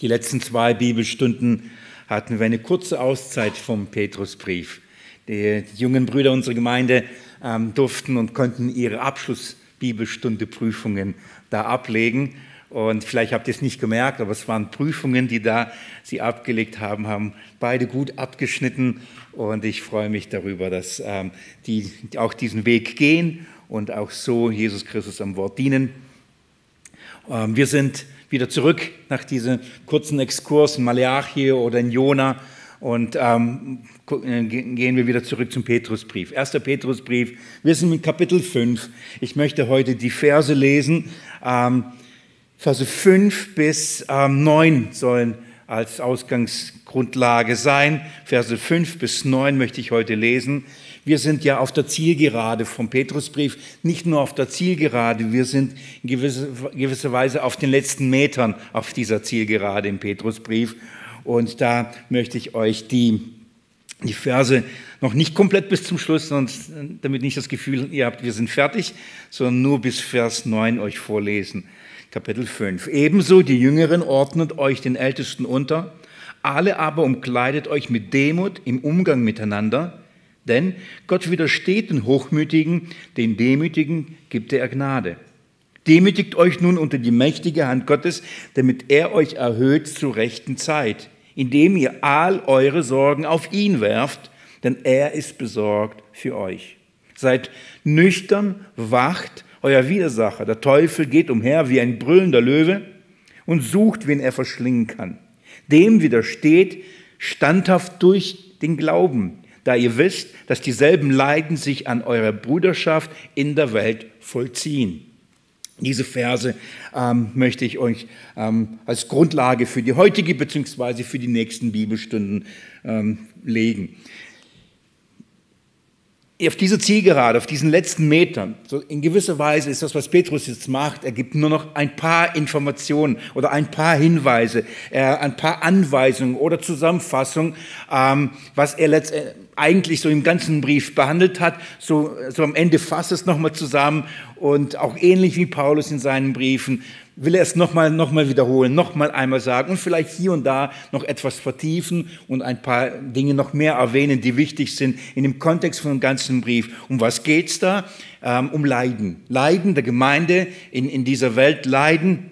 Die letzten zwei Bibelstunden hatten wir eine kurze Auszeit vom Petrusbrief. Die jungen Brüder unserer Gemeinde ähm, durften und konnten ihre Abschlussbibelstunde Prüfungen da ablegen. Und vielleicht habt ihr es nicht gemerkt, aber es waren Prüfungen, die da sie abgelegt haben, haben beide gut abgeschnitten. Und ich freue mich darüber, dass ähm, die auch diesen Weg gehen und auch so Jesus Christus am Wort dienen. Ähm, wir sind wieder zurück nach diesem kurzen Exkurs in Maleachi oder in Jona und ähm, äh, gehen wir wieder zurück zum Petrusbrief. Erster Petrusbrief, wir sind in Kapitel 5. Ich möchte heute die Verse lesen. Ähm, Verse 5 bis ähm, 9 sollen als Ausgangsgrundlage sein. Verse 5 bis 9 möchte ich heute lesen. Wir sind ja auf der Zielgerade vom Petrusbrief, nicht nur auf der Zielgerade, wir sind in gewisser, gewisser Weise auf den letzten Metern auf dieser Zielgerade im Petrusbrief. Und da möchte ich euch die, die Verse noch nicht komplett bis zum Schluss, sonst, damit nicht das Gefühl ihr habt, wir sind fertig, sondern nur bis Vers 9 euch vorlesen. Kapitel 5. Ebenso die Jüngeren ordnet euch den Ältesten unter, alle aber umkleidet euch mit Demut im Umgang miteinander, denn Gott widersteht den Hochmütigen, den Demütigen gibt er Gnade. Demütigt euch nun unter die mächtige Hand Gottes, damit er euch erhöht zur rechten Zeit, indem ihr all eure Sorgen auf ihn werft, denn er ist besorgt für euch. Seid nüchtern, wacht, euer Widersacher, der Teufel, geht umher wie ein brüllender Löwe und sucht, wen er verschlingen kann. Dem widersteht standhaft durch den Glauben, da ihr wisst, dass dieselben Leiden sich an eurer Bruderschaft in der Welt vollziehen. Diese Verse ähm, möchte ich euch ähm, als Grundlage für die heutige bzw. für die nächsten Bibelstunden ähm, legen auf diese Zielgerade, auf diesen letzten Metern, so in gewisser Weise ist das, was Petrus jetzt macht, er gibt nur noch ein paar Informationen oder ein paar Hinweise, äh, ein paar Anweisungen oder Zusammenfassungen, ähm, was er letztendlich eigentlich so im ganzen Brief behandelt hat. So, so am Ende fasst es nochmal zusammen und auch ähnlich wie Paulus in seinen Briefen will er es nochmal noch mal wiederholen, nochmal einmal sagen und vielleicht hier und da noch etwas vertiefen und ein paar Dinge noch mehr erwähnen, die wichtig sind in dem Kontext von dem ganzen Brief. Um was geht's da? Ähm, um Leiden. Leiden der Gemeinde in, in dieser Welt, Leiden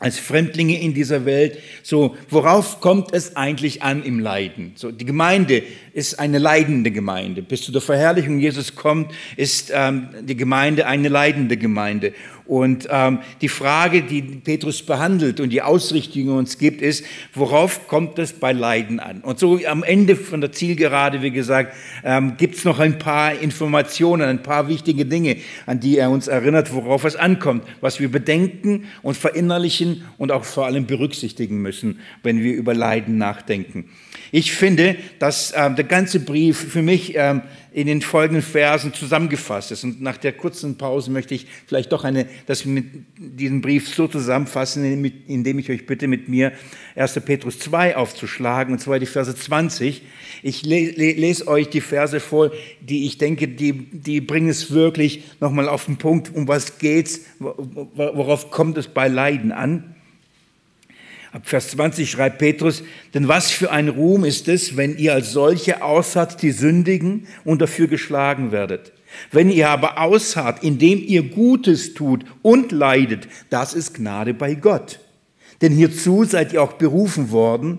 als Fremdlinge in dieser Welt. So, worauf kommt es eigentlich an im Leiden? So, die Gemeinde ist eine leidende Gemeinde. Bis zu der Verherrlichung Jesus kommt, ist ähm, die Gemeinde eine leidende Gemeinde. Und ähm, die Frage, die Petrus behandelt und die Ausrichtung uns gibt, ist, worauf kommt es bei Leiden an? Und so am Ende von der Zielgerade, wie gesagt, ähm, gibt es noch ein paar Informationen, ein paar wichtige Dinge, an die er uns erinnert, worauf es ankommt, was wir bedenken und verinnerlichen und auch vor allem berücksichtigen müssen, wenn wir über Leiden nachdenken. Ich finde, dass äh, der ganze Brief für mich ähm, in den folgenden Versen zusammengefasst ist. Und nach der kurzen Pause möchte ich vielleicht doch eine, das mit diesen Brief so zusammenfassen, indem ich euch bitte, mit mir 1. Petrus 2 aufzuschlagen, und zwar die Verse 20. Ich lese euch die Verse vor, die ich denke, die, die bringen es wirklich nochmal auf den Punkt, um was geht's, worauf kommt es bei Leiden an. Ab Vers 20 schreibt Petrus, denn was für ein Ruhm ist es, wenn ihr als solche ausharrt, die sündigen und dafür geschlagen werdet. Wenn ihr aber ausharrt, indem ihr Gutes tut und leidet, das ist Gnade bei Gott. Denn hierzu seid ihr auch berufen worden,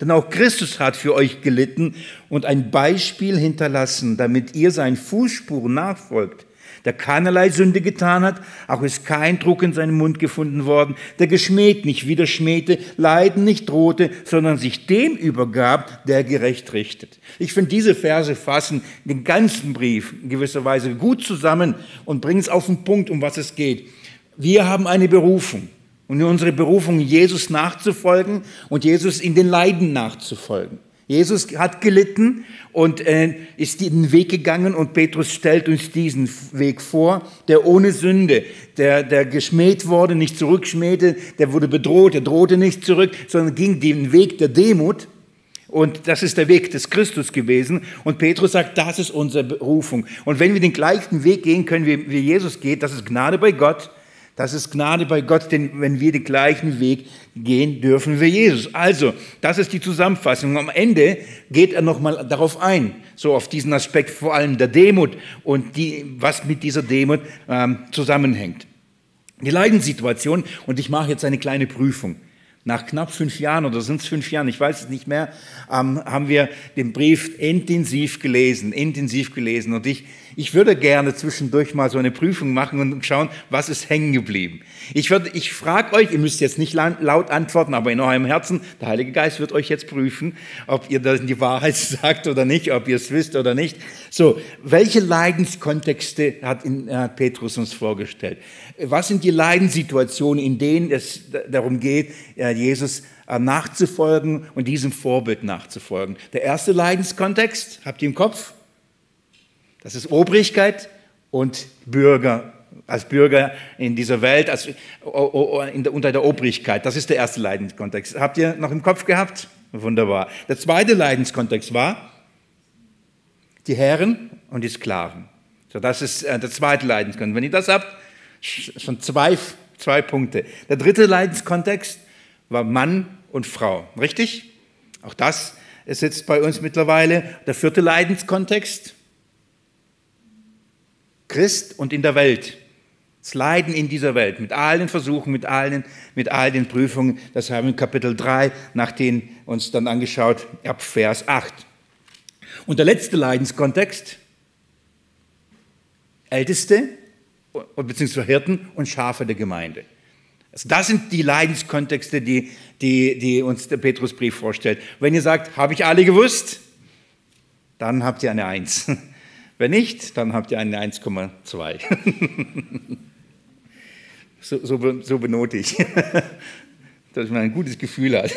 denn auch Christus hat für euch gelitten und ein Beispiel hinterlassen, damit ihr seinen Fußspuren nachfolgt der keinerlei Sünde getan hat, auch ist kein Druck in seinem Mund gefunden worden, der geschmäht nicht wieder schmähte, Leiden nicht drohte, sondern sich dem übergab, der gerecht richtet. Ich finde, diese Verse fassen den ganzen Brief in gewisser Weise gut zusammen und bringen es auf den Punkt, um was es geht. Wir haben eine Berufung. Und unsere Berufung, Jesus nachzufolgen und Jesus in den Leiden nachzufolgen. Jesus hat gelitten und äh, ist den Weg gegangen und Petrus stellt uns diesen Weg vor, der ohne Sünde, der, der geschmäht wurde, nicht zurückschmähte, der wurde bedroht, der drohte nicht zurück, sondern ging den Weg der Demut. Und das ist der Weg des Christus gewesen. Und Petrus sagt, das ist unsere Berufung. Und wenn wir den gleichen Weg gehen können, wie, wie Jesus geht, das ist Gnade bei Gott, Das ist Gnade bei Gott, denn wenn wir den gleichen Weg gehen, dürfen wir Jesus. Also, das ist die Zusammenfassung. Am Ende geht er nochmal darauf ein, so auf diesen Aspekt vor allem der Demut und die, was mit dieser Demut ähm, zusammenhängt. Die Leidenssituation, und ich mache jetzt eine kleine Prüfung. Nach knapp fünf Jahren oder sind es fünf Jahren, ich weiß es nicht mehr, ähm, haben wir den Brief intensiv gelesen, intensiv gelesen. Und ich, ich würde gerne zwischendurch mal so eine Prüfung machen und schauen, was ist hängen geblieben. Ich, würde, ich frage euch, ihr müsst jetzt nicht laut antworten, aber in eurem Herzen, der Heilige Geist wird euch jetzt prüfen, ob ihr das die Wahrheit sagt oder nicht, ob ihr es wisst oder nicht. So, welche Leidenskontexte hat, in, hat Petrus uns vorgestellt? Was sind die Leidenssituationen, in denen es darum geht, Jesus äh, nachzufolgen und diesem Vorbild nachzufolgen? Der erste Leidenskontext, habt ihr im Kopf? Das ist Obrigkeit und Bürger, als Bürger in dieser Welt, als, unter der Obrigkeit. Das ist der erste Leidenskontext. Habt ihr noch im Kopf gehabt? Wunderbar. Der zweite Leidenskontext war die Herren und die Sklaven. So, das ist äh, der zweite Leidenskontext. Wenn ihr das habt, schon zwei, zwei Punkte. Der dritte Leidenskontext war Mann und Frau. Richtig? Auch das ist jetzt bei uns mittlerweile. Der vierte Leidenskontext, Christ und in der Welt. Das Leiden in dieser Welt, mit all den Versuchen, mit all den, mit all den Prüfungen, das haben wir in Kapitel 3 nach den uns dann angeschaut, ab Vers 8. Und der letzte Leidenskontext, Älteste beziehungsweise Hirten und Schafe der Gemeinde. Also das sind die Leidenskontexte, die, die, die uns der Petrusbrief vorstellt. Wenn ihr sagt, habe ich alle gewusst, dann habt ihr eine Eins. Wenn nicht, dann habt ihr eine 1,2. so, so, so benote ich, dass man ein gutes Gefühl hat.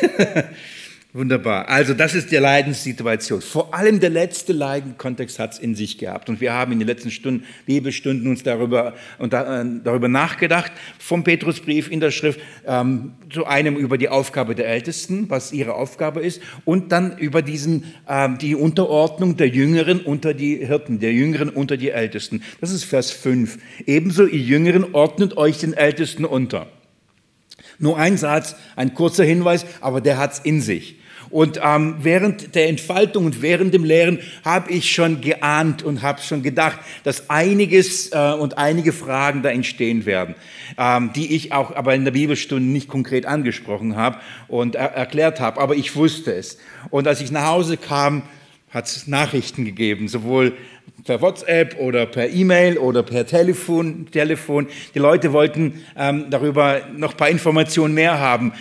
Wunderbar. Also das ist die Leidenssituation. Vor allem der letzte Leidenkontext hat es in sich gehabt. Und wir haben in den letzten Stunden, Bibelstunden uns darüber, und, äh, darüber nachgedacht, vom Petrusbrief in der Schrift, ähm, zu einem über die Aufgabe der Ältesten, was ihre Aufgabe ist, und dann über diesen, ähm, die Unterordnung der Jüngeren unter die Hirten, der Jüngeren unter die Ältesten. Das ist Vers 5. Ebenso, ihr Jüngeren, ordnet euch den Ältesten unter. Nur ein Satz, ein kurzer Hinweis, aber der hat's in sich. Und ähm, während der Entfaltung und während dem Lehren habe ich schon geahnt und habe schon gedacht, dass einiges äh, und einige Fragen da entstehen werden, ähm, die ich auch aber in der Bibelstunde nicht konkret angesprochen habe und er erklärt habe, aber ich wusste es. Und als ich nach Hause kam, hat es Nachrichten gegeben, sowohl per WhatsApp oder per E-Mail oder per Telefon. Telefon. Die Leute wollten ähm, darüber noch ein paar Informationen mehr haben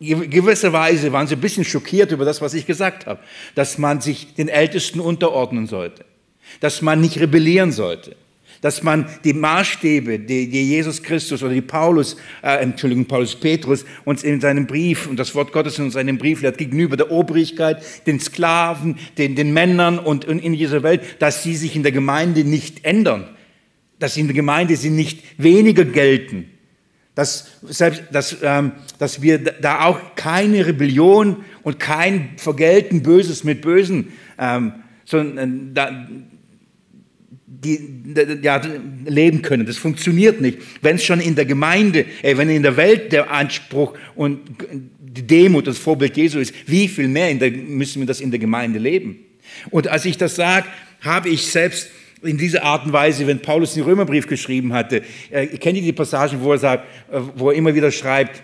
gewisserweise waren sie ein bisschen schockiert über das, was ich gesagt habe, dass man sich den Ältesten unterordnen sollte, dass man nicht rebellieren sollte, dass man die Maßstäbe, die, die Jesus Christus oder die Paulus, äh, Entschuldigung, Paulus Petrus uns in seinem Brief und das Wort Gottes in seinem Brief lehrt, gegenüber der Obrigkeit, den Sklaven, den, den Männern und, und in dieser Welt, dass sie sich in der Gemeinde nicht ändern, dass in der Gemeinde sie nicht weniger gelten, dass, selbst, dass, ähm, dass wir da auch keine Rebellion und kein Vergelten Böses mit Bösen, ähm, sondern da, die, ja, leben können. Das funktioniert nicht. Wenn es schon in der Gemeinde, äh, wenn in der Welt der Anspruch und die Demut das Vorbild Jesu ist, wie viel mehr der, müssen wir das in der Gemeinde leben? Und als ich das sage, habe ich selbst in dieser Art und Weise, wenn Paulus den Römerbrief geschrieben hatte. Äh, kennt ihr die Passagen, wo er sagt, äh, wo er immer wieder schreibt,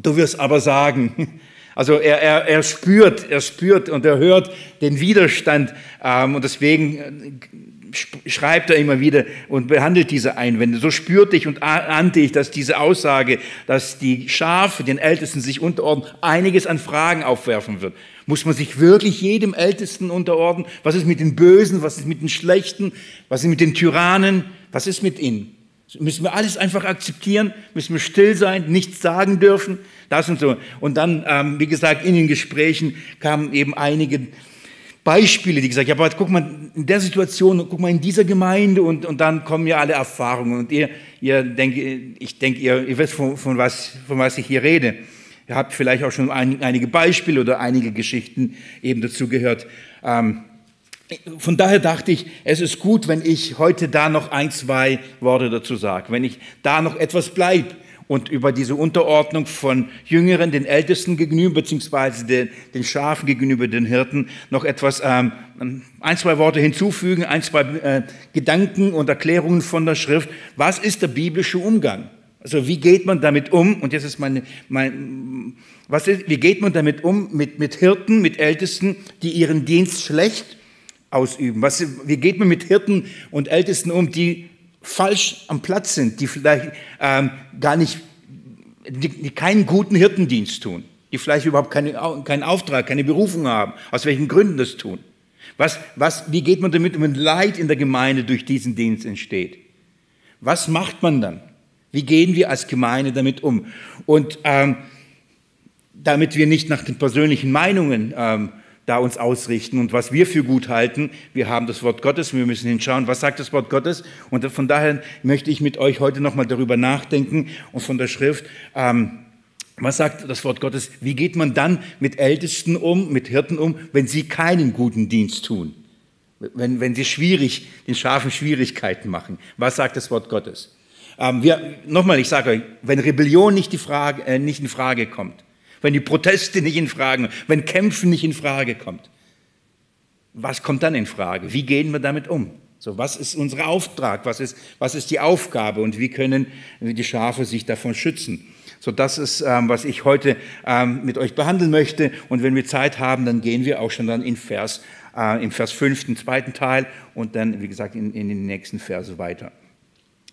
du wirst aber sagen, also er, er, er spürt, er spürt und er hört den Widerstand ähm, und deswegen äh, schreibt er immer wieder und behandelt diese Einwände. So spürte ich und ahnte ich, dass diese Aussage, dass die Schafe den Ältesten sich unterordnen, einiges an Fragen aufwerfen wird. Muss man sich wirklich jedem Ältesten unterordnen? Was ist mit den Bösen? Was ist mit den Schlechten? Was ist mit den Tyrannen? Was ist mit ihnen? Müssen wir alles einfach akzeptieren? Müssen wir still sein, nichts sagen dürfen? Das und so. Und dann, ähm, wie gesagt, in den Gesprächen kamen eben einige Beispiele, die gesagt haben, ja, aber guck mal, in der Situation, guck mal in dieser Gemeinde und, und dann kommen ja alle Erfahrungen. Und ihr, ihr denke, ich denke, ihr, ihr wisst, von, von, was, von was ich hier rede. Ihr habt vielleicht auch schon ein, einige Beispiele oder einige Geschichten eben dazu gehört. Ähm, von daher dachte ich, es ist gut, wenn ich heute da noch ein, zwei Worte dazu sage, wenn ich da noch etwas bleibe und über diese Unterordnung von Jüngeren, den Ältesten gegenüber, beziehungsweise den, den Schafen gegenüber den Hirten, noch etwas, ähm, ein, zwei Worte hinzufügen, ein, zwei äh, Gedanken und Erklärungen von der Schrift. Was ist der biblische Umgang? Also wie geht man damit um? Und jetzt ist meine, mein, was ist, wie geht man damit um mit, mit Hirten, mit Ältesten, die ihren Dienst schlecht ausüben? Was, wie geht man mit Hirten und Ältesten um, die falsch am Platz sind, die vielleicht ähm, gar nicht, die, die, keinen guten Hirtendienst tun, die vielleicht überhaupt keine, keinen Auftrag, keine Berufung haben, aus welchen Gründen das tun. Was, was, wie geht man damit um, wenn Leid in der Gemeinde durch diesen Dienst entsteht? Was macht man dann? Wie gehen wir als Gemeinde damit um? Und ähm, damit wir nicht nach den persönlichen Meinungen ähm, da uns ausrichten und was wir für gut halten. Wir haben das Wort Gottes, wir müssen hinschauen, was sagt das Wort Gottes. Und von daher möchte ich mit euch heute nochmal darüber nachdenken und von der Schrift. Ähm, was sagt das Wort Gottes? Wie geht man dann mit Ältesten um, mit Hirten um, wenn sie keinen guten Dienst tun? Wenn, wenn sie schwierig, den Schafen Schwierigkeiten machen. Was sagt das Wort Gottes? Ähm, wir, nochmal, ich sage euch, wenn Rebellion nicht, die Frage, äh, nicht in Frage kommt, wenn die Proteste nicht in Frage, wenn Kämpfen nicht in Frage kommt. Was kommt dann in Frage? Wie gehen wir damit um? So, was ist unser Auftrag? Was ist, was ist die Aufgabe? Und wie können die Schafe sich davon schützen? So, das ist, ähm, was ich heute ähm, mit euch behandeln möchte. Und wenn wir Zeit haben, dann gehen wir auch schon dann in Vers, äh, im Vers 5, den zweiten Teil und dann, wie gesagt, in, in den nächsten Verse weiter.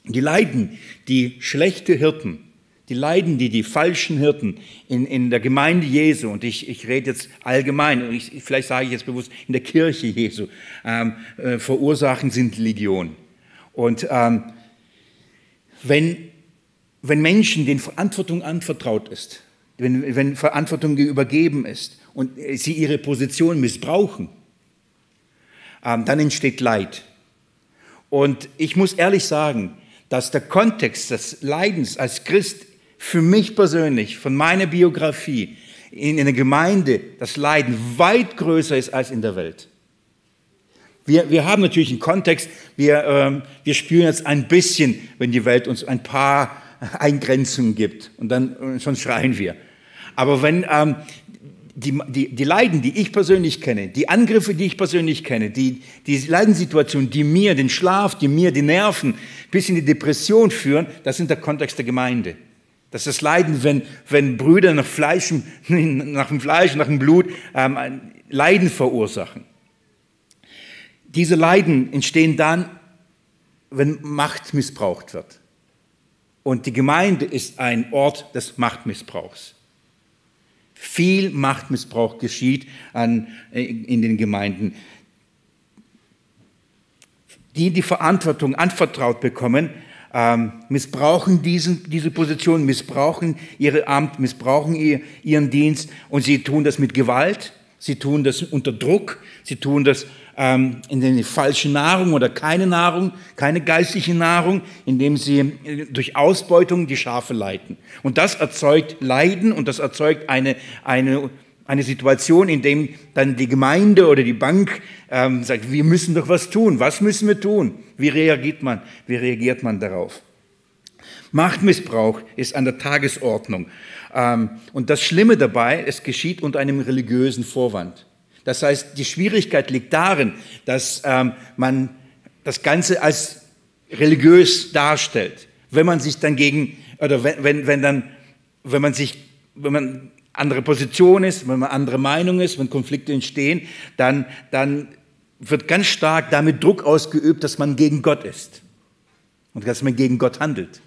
Die Leiden, die schlechte Hirten die Leiden, die die falschen Hirten in, in der Gemeinde Jesu, und ich, ich rede jetzt allgemein, ich, vielleicht sage ich jetzt bewusst in der Kirche Jesu, ähm, äh, verursachen, sind Legion. Und ähm, wenn, wenn Menschen den Verantwortung anvertraut ist, wenn, wenn Verantwortung übergeben ist und sie ihre Position missbrauchen, ähm, dann entsteht Leid. Und ich muss ehrlich sagen, dass der Kontext des Leidens als Christ für mich persönlich, von meiner Biografie, in einer Gemeinde das Leiden weit größer ist als in der Welt. Wir, wir haben natürlich einen Kontext, wir, ähm, wir spüren jetzt ein bisschen, wenn die Welt uns ein paar Eingrenzungen gibt und dann äh, schon schreien wir. Aber wenn ähm, die, die, die Leiden, die ich persönlich kenne, die Angriffe, die ich persönlich kenne, die, die Leidenssituationen, die mir den Schlaf, die mir die Nerven bis in die Depression führen, das sind der Kontext der Gemeinde. Das ist Leiden, wenn, wenn Brüder nach, Fleisch, nach dem Fleisch, nach dem Blut ähm, Leiden verursachen. Diese Leiden entstehen dann, wenn Macht missbraucht wird. Und die Gemeinde ist ein Ort des Machtmissbrauchs. Viel Machtmissbrauch geschieht an, äh, in den Gemeinden. Die die Verantwortung anvertraut bekommen, ähm, missbrauchen diesen, diese Position, missbrauchen ihre Amt, missbrauchen ihr, ihren Dienst. Und sie tun das mit Gewalt, sie tun das unter Druck, sie tun das ähm, in die falsche Nahrung oder keine Nahrung, keine geistliche Nahrung, indem sie äh, durch Ausbeutung die Schafe leiten. Und das erzeugt Leiden und das erzeugt eine, eine eine Situation, in dem dann die Gemeinde oder die Bank ähm, sagt, wir müssen doch was tun. Was müssen wir tun? Wie reagiert man? Wie reagiert man darauf? Machtmissbrauch ist an der Tagesordnung. Ähm, und das Schlimme dabei, es geschieht unter einem religiösen Vorwand. Das heißt, die Schwierigkeit liegt darin, dass ähm, man das Ganze als religiös darstellt. Wenn man sich dann gegen, oder wenn, wenn, wenn dann, wenn man sich, wenn man andere Position ist, wenn man andere Meinung ist, wenn Konflikte entstehen, dann, dann wird ganz stark damit Druck ausgeübt, dass man gegen Gott ist und dass man gegen Gott handelt.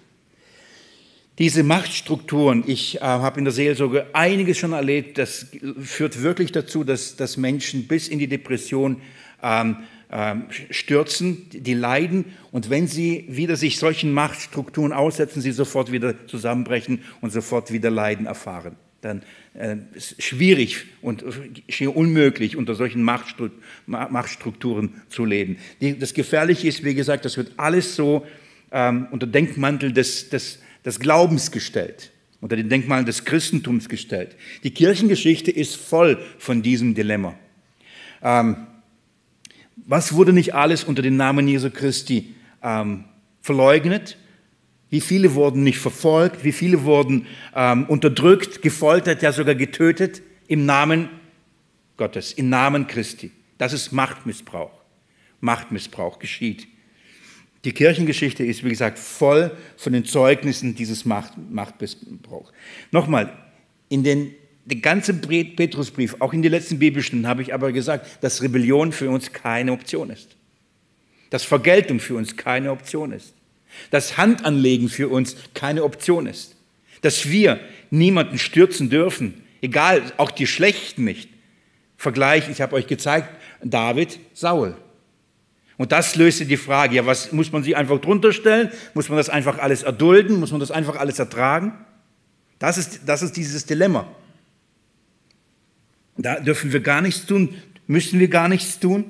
Diese Machtstrukturen, ich äh, habe in der Seelsorge einiges schon erlebt, das führt wirklich dazu, dass, dass Menschen bis in die Depression ähm, ähm, stürzen, die leiden und wenn sie wieder sich solchen Machtstrukturen aussetzen, sie sofort wieder zusammenbrechen und sofort wieder Leiden erfahren dann äh, schwierig und schier unmöglich, unter solchen Machtstrukturen zu leben. Das Gefährliche ist, wie gesagt, das wird alles so ähm, unter Denkmantel des, des, des Glaubens gestellt, unter den Denkmantel des Christentums gestellt. Die Kirchengeschichte ist voll von diesem Dilemma. Ähm, Was wurde nicht alles unter dem Namen Jesu Christi ähm, verleugnet? Wie viele wurden nicht verfolgt? Wie viele wurden ähm, unterdrückt, gefoltert, ja sogar getötet im Namen Gottes, im Namen Christi? Das ist Machtmissbrauch. Machtmissbrauch geschieht. Die Kirchengeschichte ist, wie gesagt, voll von den Zeugnissen dieses Macht, Machtmissbrauchs. Nochmal, in den, den ganzen Petrusbrief, auch in den letzten Bibelstunden, habe ich aber gesagt, dass Rebellion für uns keine Option ist. Dass Vergeltung für uns keine Option ist. Dass Handanlegen für uns keine Option ist. Dass wir niemanden stürzen dürfen, egal, auch die Schlechten nicht. Vergleich, ich habe euch gezeigt, David, Saul. Und das löste die Frage, ja, was muss man sich einfach drunter stellen? Muss man das einfach alles erdulden? Muss man das einfach alles ertragen? Das ist, das ist dieses Dilemma. Da dürfen wir gar nichts tun, müssen wir gar nichts tun.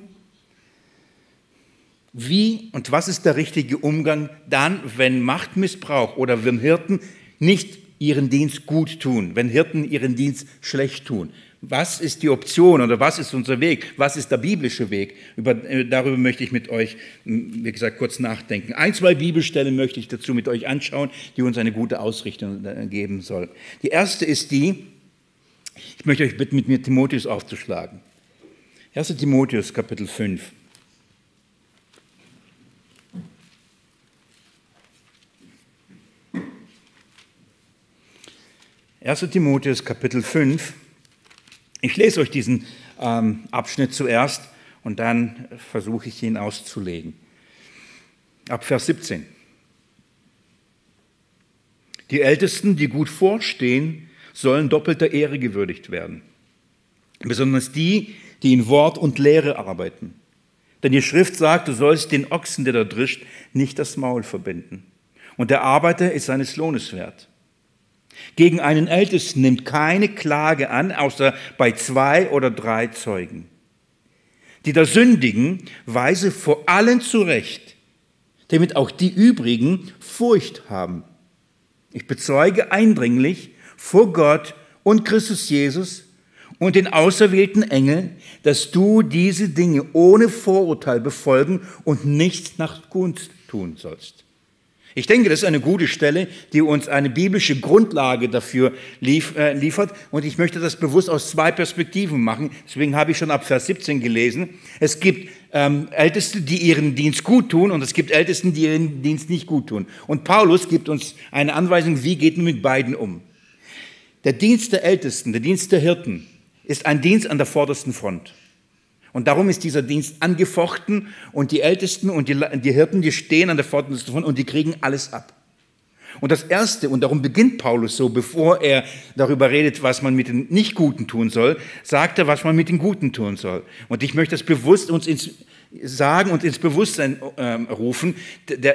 Wie und was ist der richtige Umgang dann, wenn Machtmissbrauch oder wenn Hirten nicht ihren Dienst gut tun, wenn Hirten ihren Dienst schlecht tun? Was ist die Option oder was ist unser Weg? Was ist der biblische Weg? Über, äh, darüber möchte ich mit euch, wie gesagt, kurz nachdenken. Ein, zwei Bibelstellen möchte ich dazu mit euch anschauen, die uns eine gute Ausrichtung äh, geben soll. Die erste ist die, ich möchte euch bitten, mit mir Timotheus aufzuschlagen. 1. Timotheus, Kapitel 5. 1. Timotheus Kapitel 5. Ich lese euch diesen ähm, Abschnitt zuerst und dann versuche ich ihn auszulegen. Ab Vers 17. Die Ältesten, die gut vorstehen, sollen doppelter Ehre gewürdigt werden. Besonders die, die in Wort und Lehre arbeiten. Denn die Schrift sagt, du sollst den Ochsen, der da drischt, nicht das Maul verbinden. Und der Arbeiter ist seines Lohnes wert. Gegen einen Ältesten nimmt keine Klage an, außer bei zwei oder drei Zeugen. Die da sündigen, weise vor allen zurecht, damit auch die übrigen Furcht haben. Ich bezeuge eindringlich vor Gott und Christus Jesus und den auserwählten Engeln, dass du diese Dinge ohne Vorurteil befolgen und nichts nach Gunst tun sollst. Ich denke, das ist eine gute Stelle, die uns eine biblische Grundlage dafür lief, äh, liefert. Und ich möchte das bewusst aus zwei Perspektiven machen. Deswegen habe ich schon ab Vers 17 gelesen. Es gibt ähm, Älteste, die ihren Dienst gut tun und es gibt Ältesten, die ihren Dienst nicht gut tun. Und Paulus gibt uns eine Anweisung, wie geht man mit beiden um. Der Dienst der Ältesten, der Dienst der Hirten ist ein Dienst an der vordersten Front. Und darum ist dieser Dienst angefochten und die Ältesten und die, die Hirten, die stehen an der Pforte davon und die kriegen alles ab. Und das Erste, und darum beginnt Paulus so, bevor er darüber redet, was man mit den Nicht-Guten tun soll, sagt er, was man mit den Guten tun soll. Und ich möchte das bewusst uns ins sagen und ins Bewusstsein äh, rufen.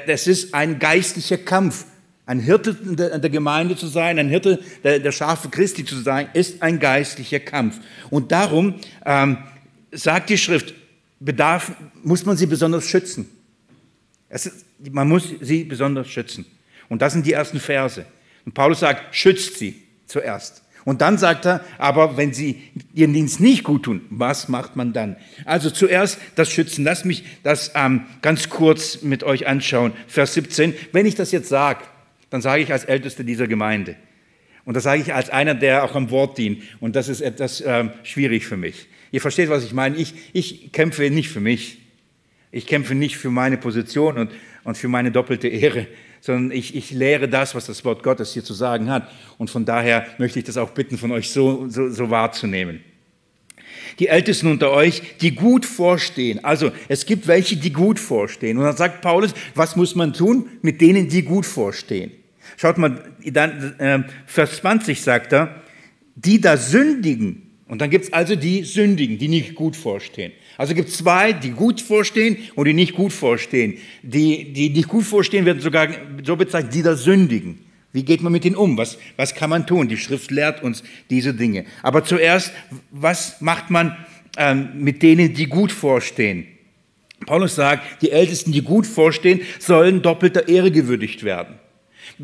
Das ist ein geistlicher Kampf. Ein Hirte der, der Gemeinde zu sein, ein Hirte der, der Schafe Christi zu sein, ist ein geistlicher Kampf. Und darum ähm, sagt die Schrift, bedarf, muss man sie besonders schützen. Ist, man muss sie besonders schützen. Und das sind die ersten Verse. Und Paulus sagt, schützt sie zuerst. Und dann sagt er, aber wenn sie ihren Dienst nicht gut tun, was macht man dann? Also zuerst das Schützen. Lass mich das ähm, ganz kurz mit euch anschauen. Vers 17. Wenn ich das jetzt sage, dann sage ich als Ältester dieser Gemeinde. Und das sage ich als einer, der auch am Wort dient. Und das ist etwas ähm, schwierig für mich. Ihr versteht, was ich meine. Ich, ich kämpfe nicht für mich. Ich kämpfe nicht für meine Position und, und für meine doppelte Ehre, sondern ich, ich lehre das, was das Wort Gottes hier zu sagen hat. Und von daher möchte ich das auch bitten, von euch so, so, so wahrzunehmen. Die Ältesten unter euch, die gut vorstehen. Also es gibt welche, die gut vorstehen. Und dann sagt Paulus, was muss man tun mit denen, die gut vorstehen? Schaut mal, dann, äh, Vers 20 sagt er, die da sündigen, und dann gibt es also die Sündigen, die nicht gut vorstehen. Also gibt es zwei, die gut vorstehen und die nicht gut vorstehen. Die, die nicht gut vorstehen, werden sogar so bezeichnet, die da sündigen. Wie geht man mit ihnen um? Was, was kann man tun? Die Schrift lehrt uns diese Dinge. Aber zuerst, was macht man ähm, mit denen, die gut vorstehen? Paulus sagt, die Ältesten, die gut vorstehen, sollen doppelter Ehre gewürdigt werden.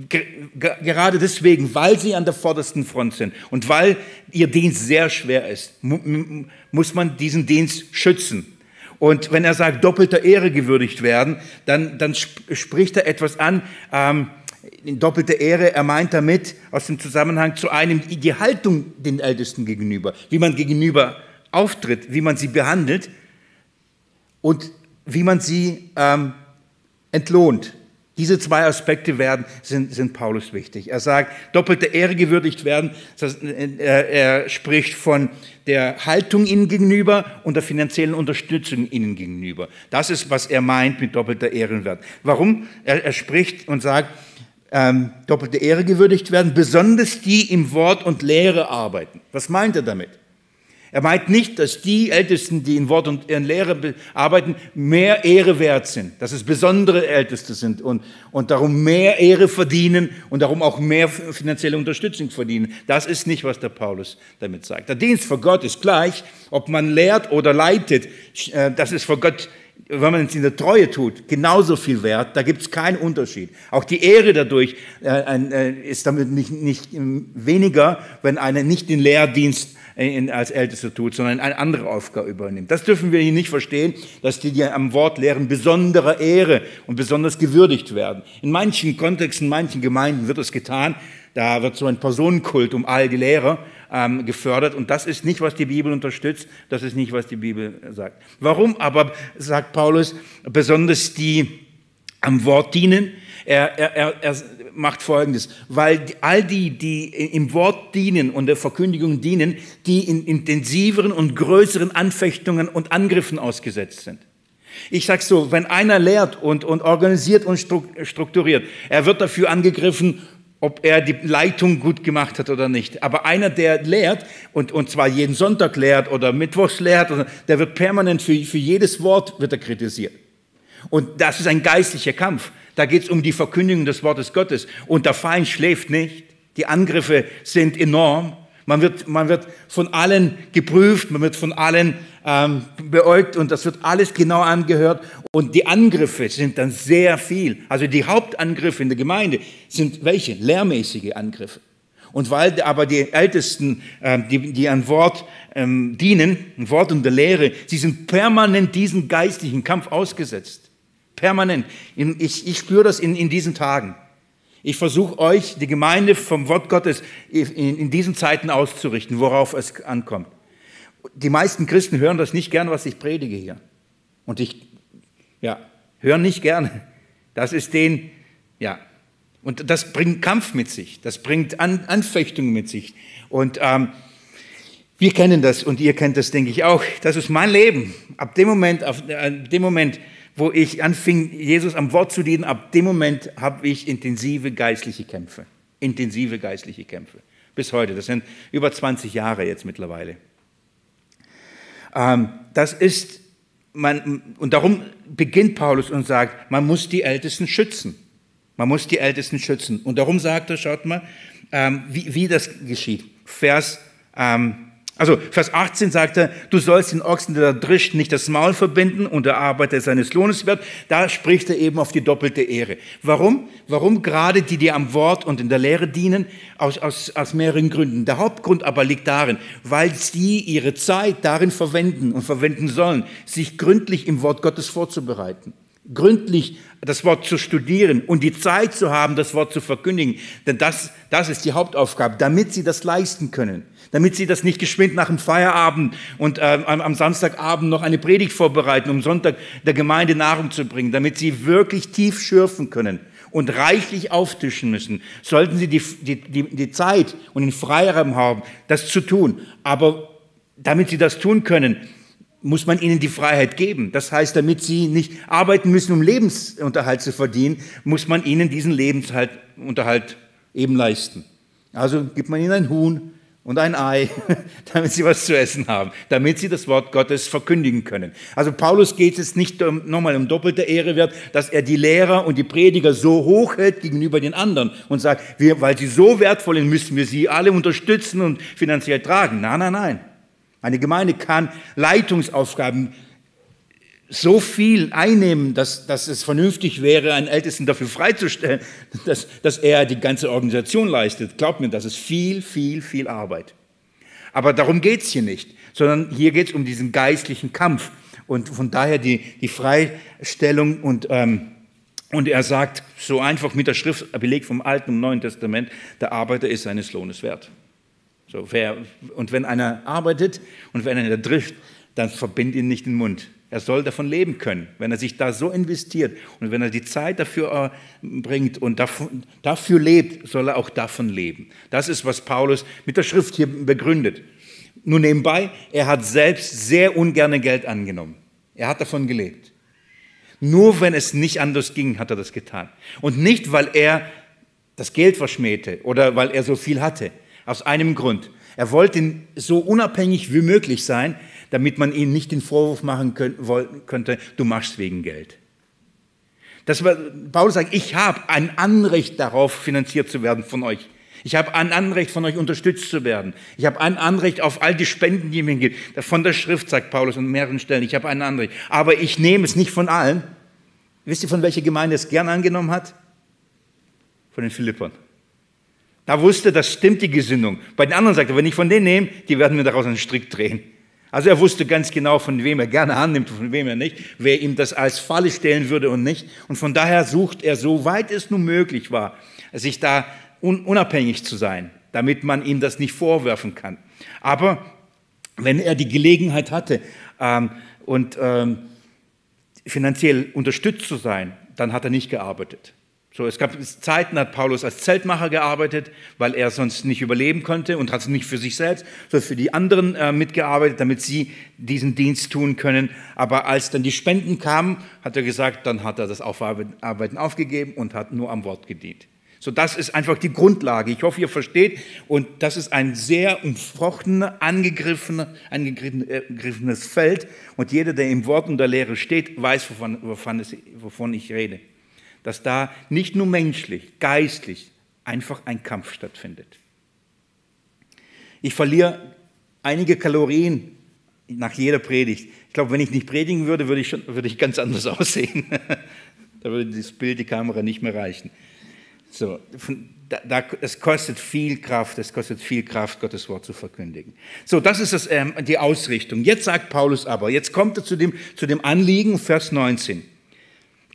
Gerade deswegen, weil sie an der vordersten Front sind und weil ihr Dienst sehr schwer ist, muss man diesen Dienst schützen. Und wenn er sagt, doppelter Ehre gewürdigt werden, dann, dann spricht er etwas an, ähm, in doppelter Ehre, er meint damit aus dem Zusammenhang zu einem die Haltung den Ältesten gegenüber, wie man gegenüber auftritt, wie man sie behandelt und wie man sie ähm, entlohnt. Diese zwei Aspekte werden, sind, sind Paulus wichtig. Er sagt, doppelte Ehre gewürdigt werden. Er spricht von der Haltung ihnen gegenüber und der finanziellen Unterstützung ihnen gegenüber. Das ist, was er meint mit doppelter Ehrenwert. Warum? Er, er spricht und sagt, ähm, doppelte Ehre gewürdigt werden, besonders die im Wort und Lehre arbeiten. Was meint er damit? Er meint nicht, dass die Ältesten, die in Wort und in Lehre arbeiten, mehr Ehre wert sind, dass es besondere Älteste sind und, und darum mehr Ehre verdienen und darum auch mehr finanzielle Unterstützung verdienen. Das ist nicht, was der Paulus damit sagt. Der Dienst vor Gott ist gleich, ob man lehrt oder leitet. Äh, das ist vor Gott wenn man es in der Treue tut, genauso viel wert. Da gibt es keinen Unterschied. Auch die Ehre dadurch äh, äh, ist damit nicht, nicht weniger, wenn einer nicht den Lehrdienst als Ältester tut, sondern eine andere Aufgabe übernimmt. Das dürfen wir hier nicht verstehen, dass die, die am Wort lehren, besonderer Ehre und besonders gewürdigt werden. In manchen Kontexten, in manchen Gemeinden wird das getan. Da wird so ein Personenkult um all die Lehrer ähm, gefördert und das ist nicht, was die Bibel unterstützt, das ist nicht, was die Bibel sagt. Warum aber, sagt Paulus, besonders die am Wort dienen? Er, er, er, macht Folgendes, weil all die, die im Wort dienen und der Verkündigung dienen, die in intensiveren und größeren Anfechtungen und Angriffen ausgesetzt sind. Ich sage so, wenn einer lehrt und, und organisiert und strukturiert, er wird dafür angegriffen, ob er die Leitung gut gemacht hat oder nicht. Aber einer, der lehrt, und, und zwar jeden Sonntag lehrt oder Mittwochs lehrt, der wird permanent für, für jedes Wort wird er kritisiert. Und das ist ein geistlicher Kampf. Da geht es um die Verkündigung des Wortes Gottes. Und der Feind schläft nicht. Die Angriffe sind enorm. Man wird, man wird von allen geprüft, man wird von allen ähm, beäugt und das wird alles genau angehört. Und die Angriffe sind dann sehr viel. Also die Hauptangriffe in der Gemeinde sind welche? Lehrmäßige Angriffe. Und weil aber die Ältesten, ähm, die, die an Wort ähm, dienen, ein Wort und der Lehre, sie sind permanent diesen geistlichen Kampf ausgesetzt. Permanent. Ich, ich spüre das in, in diesen Tagen. Ich versuche euch, die Gemeinde vom Wort Gottes in, in diesen Zeiten auszurichten, worauf es ankommt. Die meisten Christen hören das nicht gern, was ich predige hier. Und ich, ja, hören nicht gerne. Das ist den, ja. Und das bringt Kampf mit sich. Das bringt An Anfechtungen mit sich. Und ähm, wir kennen das und ihr kennt das, denke ich auch. Das ist mein Leben. Ab dem Moment, ab dem Moment, wo ich anfing, Jesus am Wort zu dienen, ab dem Moment habe ich intensive geistliche Kämpfe. Intensive geistliche Kämpfe. Bis heute. Das sind über 20 Jahre jetzt mittlerweile. Ähm, das ist, man, und darum beginnt Paulus und sagt, man muss die Ältesten schützen. Man muss die Ältesten schützen. Und darum sagt er, schaut mal, ähm, wie, wie das geschieht. Vers ähm, also Vers 18 sagt er, du sollst den Ochsen, der da drischt, nicht das Maul verbinden und der Arbeiter seines Lohnes wird. Da spricht er eben auf die doppelte Ehre. Warum? Warum gerade die, die am Wort und in der Lehre dienen? Aus, aus, aus mehreren Gründen. Der Hauptgrund aber liegt darin, weil sie ihre Zeit darin verwenden und verwenden sollen, sich gründlich im Wort Gottes vorzubereiten gründlich das Wort zu studieren und die Zeit zu haben, das Wort zu verkündigen. Denn das, das ist die Hauptaufgabe, damit sie das leisten können damit sie das nicht geschwind nach dem Feierabend und äh, am, am Samstagabend noch eine Predigt vorbereiten, um Sonntag der Gemeinde Nahrung zu bringen, damit sie wirklich tief schürfen können und reichlich auftischen müssen, sollten sie die, die, die, die Zeit und den Freiraum haben, das zu tun. Aber damit sie das tun können, muss man ihnen die Freiheit geben. Das heißt, damit sie nicht arbeiten müssen, um Lebensunterhalt zu verdienen, muss man ihnen diesen Lebensunterhalt eben leisten. Also gibt man ihnen ein Huhn, und ein Ei, damit sie was zu essen haben, damit sie das Wort Gottes verkündigen können. Also Paulus geht es nicht um, nochmal um doppelte Ehre wird, dass er die Lehrer und die Prediger so hoch hält gegenüber den anderen und sagt, wir, weil sie so wertvoll sind, müssen wir sie alle unterstützen und finanziell tragen. Nein, nein, nein. Eine Gemeinde kann Leitungsaufgaben so viel einnehmen, dass, dass es vernünftig wäre, einen Ältesten dafür freizustellen, dass, dass er die ganze Organisation leistet. Glaubt mir, das ist viel, viel, viel Arbeit. Aber darum geht es hier nicht, sondern hier geht es um diesen geistlichen Kampf. Und von daher die, die Freistellung und, ähm, und er sagt so einfach mit der Schrift belegt vom Alten und Neuen Testament, der Arbeiter ist seines Lohnes wert. So, wer, und wenn einer arbeitet und wenn einer trifft, dann verbind ihn nicht den Mund. Er soll davon leben können, wenn er sich da so investiert und wenn er die Zeit dafür äh, bringt und dafür lebt, soll er auch davon leben. Das ist, was Paulus mit der Schrift hier begründet. Nur nebenbei, er hat selbst sehr ungerne Geld angenommen. Er hat davon gelebt. Nur wenn es nicht anders ging, hat er das getan. Und nicht, weil er das Geld verschmähte oder weil er so viel hatte. Aus einem Grund. Er wollte so unabhängig wie möglich sein, damit man ihm nicht den Vorwurf machen könnte, du machst wegen Geld. Das war, Paulus sagt, ich habe ein Anrecht darauf, finanziert zu werden von euch. Ich habe ein Anrecht, von euch unterstützt zu werden. Ich habe ein Anrecht auf all die Spenden, die mir gibt. Von der Schrift sagt Paulus an mehreren Stellen, ich habe ein Anrecht. Aber ich nehme es nicht von allen. Wisst ihr, von welcher Gemeinde es gern angenommen hat? Von den Philippern. Da wusste, das stimmt die Gesinnung. Bei den anderen sagt er, wenn ich von denen nehme, die werden mir daraus einen Strick drehen. Also er wusste ganz genau, von wem er gerne annimmt und von wem er nicht, wer ihm das als Falle stellen würde und nicht. Und von daher sucht er, so weit es nun möglich war, sich da unabhängig zu sein, damit man ihm das nicht vorwerfen kann. Aber wenn er die Gelegenheit hatte ähm, und ähm, finanziell unterstützt zu sein, dann hat er nicht gearbeitet. So, es gab Zeiten, hat Paulus als Zeltmacher gearbeitet, weil er sonst nicht überleben konnte und hat nicht für sich selbst, sondern für die anderen äh, mitgearbeitet, damit sie diesen Dienst tun können. Aber als dann die Spenden kamen, hat er gesagt, dann hat er das Aufarbeiten aufgegeben und hat nur am Wort gedient. So, das ist einfach die Grundlage. Ich hoffe, ihr versteht. Und das ist ein sehr umfrochtenes, angegriffenes, angegriffenes Feld. Und jeder, der im Wort und der Lehre steht, weiß, wovon, wovon ich rede dass da nicht nur menschlich, geistlich einfach ein Kampf stattfindet. Ich verliere einige Kalorien nach jeder Predigt. Ich glaube, wenn ich nicht predigen würde, würde ich, schon, würde ich ganz anders aussehen. da würde das Bild, die Kamera nicht mehr reichen. So, da, da, es kostet viel Kraft, es kostet viel Kraft, Gottes Wort zu verkündigen. So, das ist das, ähm, die Ausrichtung. Jetzt sagt Paulus aber, jetzt kommt er zu dem, zu dem Anliegen, Vers 19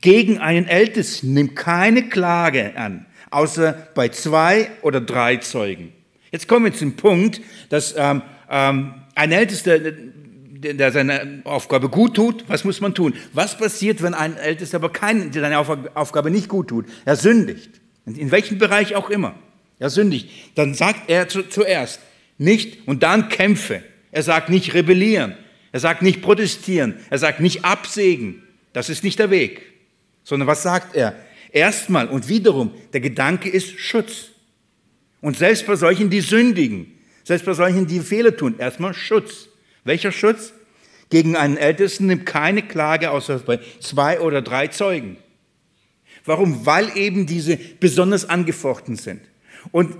gegen einen Ältesten nimmt keine Klage an, außer bei zwei oder drei Zeugen. Jetzt kommen wir zum Punkt, dass ähm, ähm, ein Ältester, der seine Aufgabe gut tut, was muss man tun? Was passiert, wenn ein Ältester aber keine, seine Aufgabe nicht gut tut? Er sündigt. In welchem Bereich auch immer. Er sündigt. Dann sagt er zu, zuerst nicht und dann kämpfe. Er sagt nicht rebellieren. Er sagt nicht protestieren. Er sagt nicht absägen. Das ist nicht der Weg sondern was sagt er? Erstmal und wiederum, der Gedanke ist Schutz. Und selbst bei solchen, die sündigen, selbst bei solchen, die Fehler tun, erstmal Schutz. Welcher Schutz? Gegen einen Ältesten nimmt keine Klage außer bei zwei oder drei Zeugen. Warum? Weil eben diese besonders angefochten sind. Und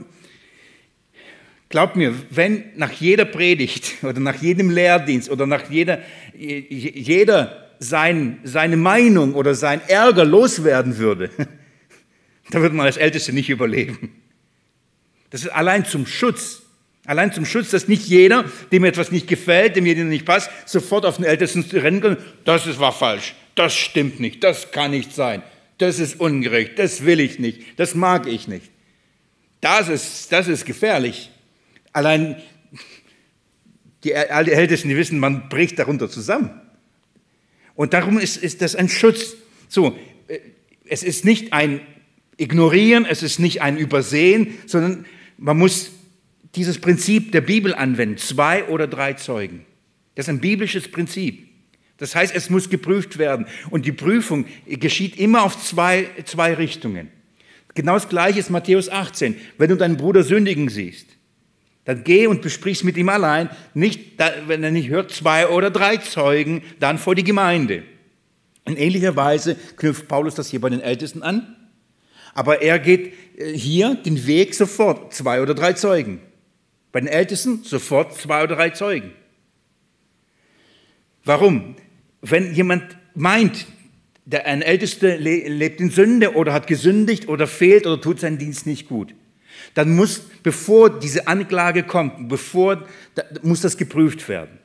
glaubt mir, wenn nach jeder Predigt oder nach jedem Lehrdienst oder nach jeder, jeder sein, seine Meinung oder sein Ärger loswerden würde, da würde man als Älteste nicht überleben. Das ist allein zum Schutz. Allein zum Schutz, dass nicht jeder, dem etwas nicht gefällt, dem jeder nicht passt, sofort auf den Ältesten rennen kann. Das ist, war falsch. Das stimmt nicht. Das kann nicht sein. Das ist ungerecht. Das will ich nicht. Das mag ich nicht. Das ist, das ist gefährlich. Allein die Ältesten, die wissen, man bricht darunter zusammen. Und darum ist, ist das ein Schutz. So, äh, es ist nicht ein Ignorieren, es ist nicht ein Übersehen, sondern man muss dieses Prinzip der Bibel anwenden. Zwei oder drei Zeugen. Das ist ein biblisches Prinzip. Das heißt, es muss geprüft werden. Und die Prüfung geschieht immer auf zwei, zwei Richtungen. Genau das Gleiche ist Matthäus 18. Wenn du deinen Bruder sündigen siehst, dann geh und besprich's mit ihm allein, nicht, wenn er nicht hört, zwei oder drei Zeugen, dann vor die Gemeinde. In ähnlicher Weise knüpft Paulus das hier bei den Ältesten an, aber er geht äh, hier den Weg sofort, zwei oder drei Zeugen. Bei den Ältesten sofort zwei oder drei Zeugen. Warum? Wenn jemand meint, der ein Ältester lebt in Sünde oder hat gesündigt oder fehlt oder tut seinen Dienst nicht gut, dann muss, bevor diese Anklage kommt, bevor, muss das geprüft werden.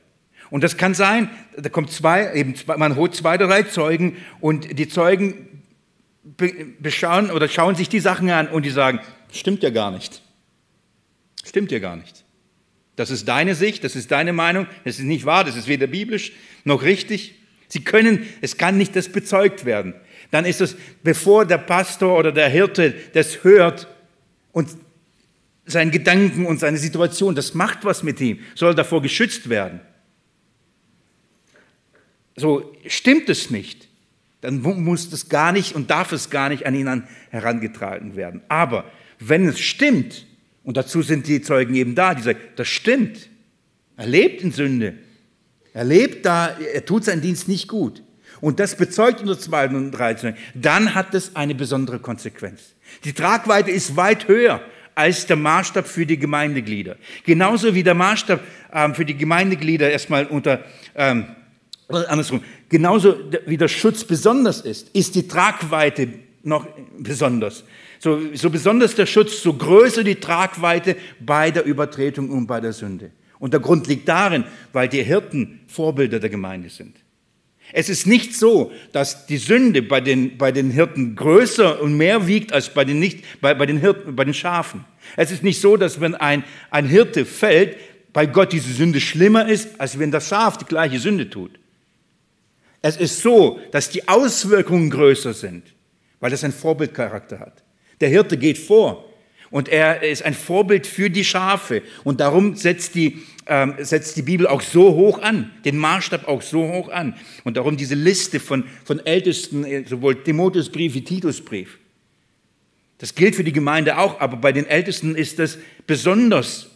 Und das kann sein, da kommt zwei, eben zwei, man holt zwei drei Zeugen und die Zeugen beschauen oder schauen sich die Sachen an und die sagen, stimmt ja gar nicht. Stimmt ja gar nicht. Das ist deine Sicht, das ist deine Meinung, das ist nicht wahr, das ist weder biblisch noch richtig. Sie können, es kann nicht das bezeugt werden. Dann ist es, bevor der Pastor oder der Hirte das hört und seinen Gedanken und seine Situation, das macht was mit ihm, soll davor geschützt werden. So stimmt es nicht, dann muss es gar nicht und darf es gar nicht an ihn herangetragen werden. Aber wenn es stimmt, und dazu sind die Zeugen eben da, die sagen, das stimmt, er lebt in Sünde, er lebt da, er tut seinen Dienst nicht gut. Und das bezeugt unter 2 und 13. Dann hat es eine besondere Konsequenz. Die Tragweite ist weit höher als der Maßstab für die Gemeindeglieder. Genauso wie der Maßstab ähm, für die Gemeindeglieder erstmal unter, ähm, andersrum, genauso wie der Schutz besonders ist, ist die Tragweite noch besonders. So, so besonders der Schutz, so größer die Tragweite bei der Übertretung und bei der Sünde. Und der Grund liegt darin, weil die Hirten Vorbilder der Gemeinde sind. Es ist nicht so, dass die Sünde bei den, bei den Hirten größer und mehr wiegt als bei den, nicht, bei, bei, den Hirten, bei den Schafen. Es ist nicht so, dass wenn ein, ein Hirte fällt, bei Gott diese Sünde schlimmer ist, als wenn das Schaf die gleiche Sünde tut. Es ist so, dass die Auswirkungen größer sind, weil es einen Vorbildcharakter hat. Der Hirte geht vor und er ist ein Vorbild für die Schafe. Und darum setzt die, ähm, setzt die Bibel auch so hoch an, den Maßstab auch so hoch an. Und darum diese Liste von, von Ältesten, äh, sowohl Timotheusbrief wie Titusbrief. Das gilt für die Gemeinde auch, aber bei den Ältesten ist das besonders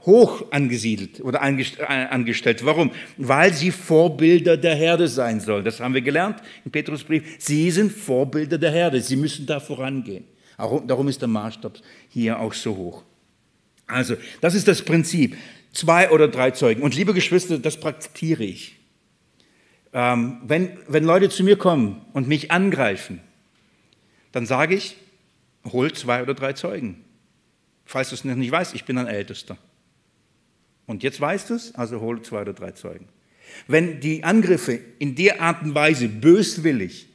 hoch angesiedelt oder äh, angestellt. Warum? Weil sie Vorbilder der Herde sein sollen. Das haben wir gelernt im Petrusbrief. Sie sind Vorbilder der Herde. Sie müssen da vorangehen. Darum ist der Maßstab hier auch so hoch. Also, das ist das Prinzip. Zwei oder drei Zeugen. Und liebe Geschwister, das praktiziere ich. Ähm, wenn, wenn Leute zu mir kommen und mich angreifen, dann sage ich, hol zwei oder drei Zeugen. Falls du es nicht weißt, ich bin ein Ältester. Und jetzt weißt du es, also hol zwei oder drei Zeugen. Wenn die Angriffe in der Art und Weise böswillig,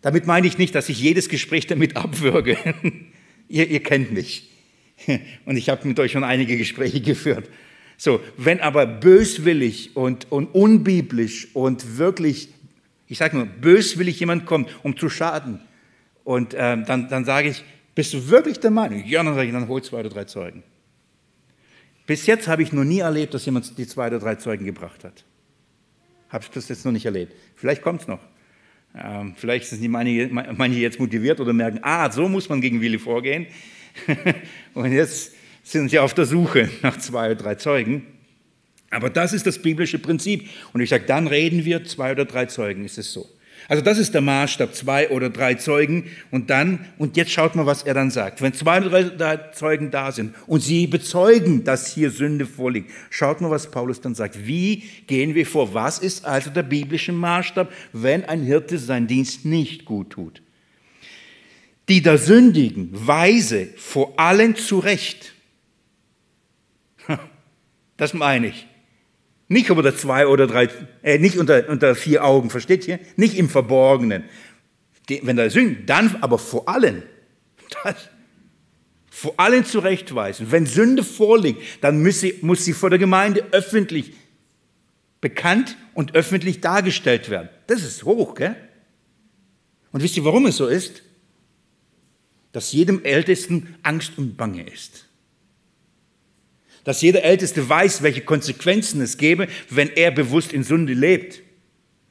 damit meine ich nicht, dass ich jedes Gespräch damit abwürge. ihr, ihr kennt mich. Und ich habe mit euch schon einige Gespräche geführt. So, wenn aber böswillig und, und unbiblisch und wirklich, ich sage nur, böswillig jemand kommt, um zu schaden, und ähm, dann, dann sage ich, bist du wirklich der Meinung? Ja, dann sage ich, dann hol zwei oder drei Zeugen. Bis jetzt habe ich noch nie erlebt, dass jemand die zwei oder drei Zeugen gebracht hat. Habe ich bis jetzt noch nicht erlebt. Vielleicht kommt es noch. Ähm, vielleicht sind manche, manche jetzt motiviert oder merken, ah, so muss man gegen Willi vorgehen. Und jetzt sind sie auf der Suche nach zwei oder drei Zeugen. Aber das ist das biblische Prinzip. Und ich sage, dann reden wir zwei oder drei Zeugen, ist es so. Also das ist der Maßstab, zwei oder drei Zeugen und dann, und jetzt schaut mal, was er dann sagt. Wenn zwei oder drei Zeugen da sind und sie bezeugen, dass hier Sünde vorliegt, schaut mal, was Paulus dann sagt. Wie gehen wir vor? Was ist also der biblische Maßstab, wenn ein Hirte seinen Dienst nicht gut tut? Die da sündigen, weise vor allen zurecht. Das meine ich. Nicht unter zwei oder drei, äh, nicht unter, unter vier Augen, versteht ihr? Nicht im Verborgenen. Wenn er sündigt, dann aber vor allen. Das, vor allen zurechtweisen. Wenn Sünde vorliegt, dann muss sie, muss sie vor der Gemeinde öffentlich bekannt und öffentlich dargestellt werden. Das ist hoch, gell? Und wisst ihr, warum es so ist? Dass jedem Ältesten Angst und Bange ist dass jeder Älteste weiß, welche Konsequenzen es gäbe, wenn er bewusst in Sünde lebt.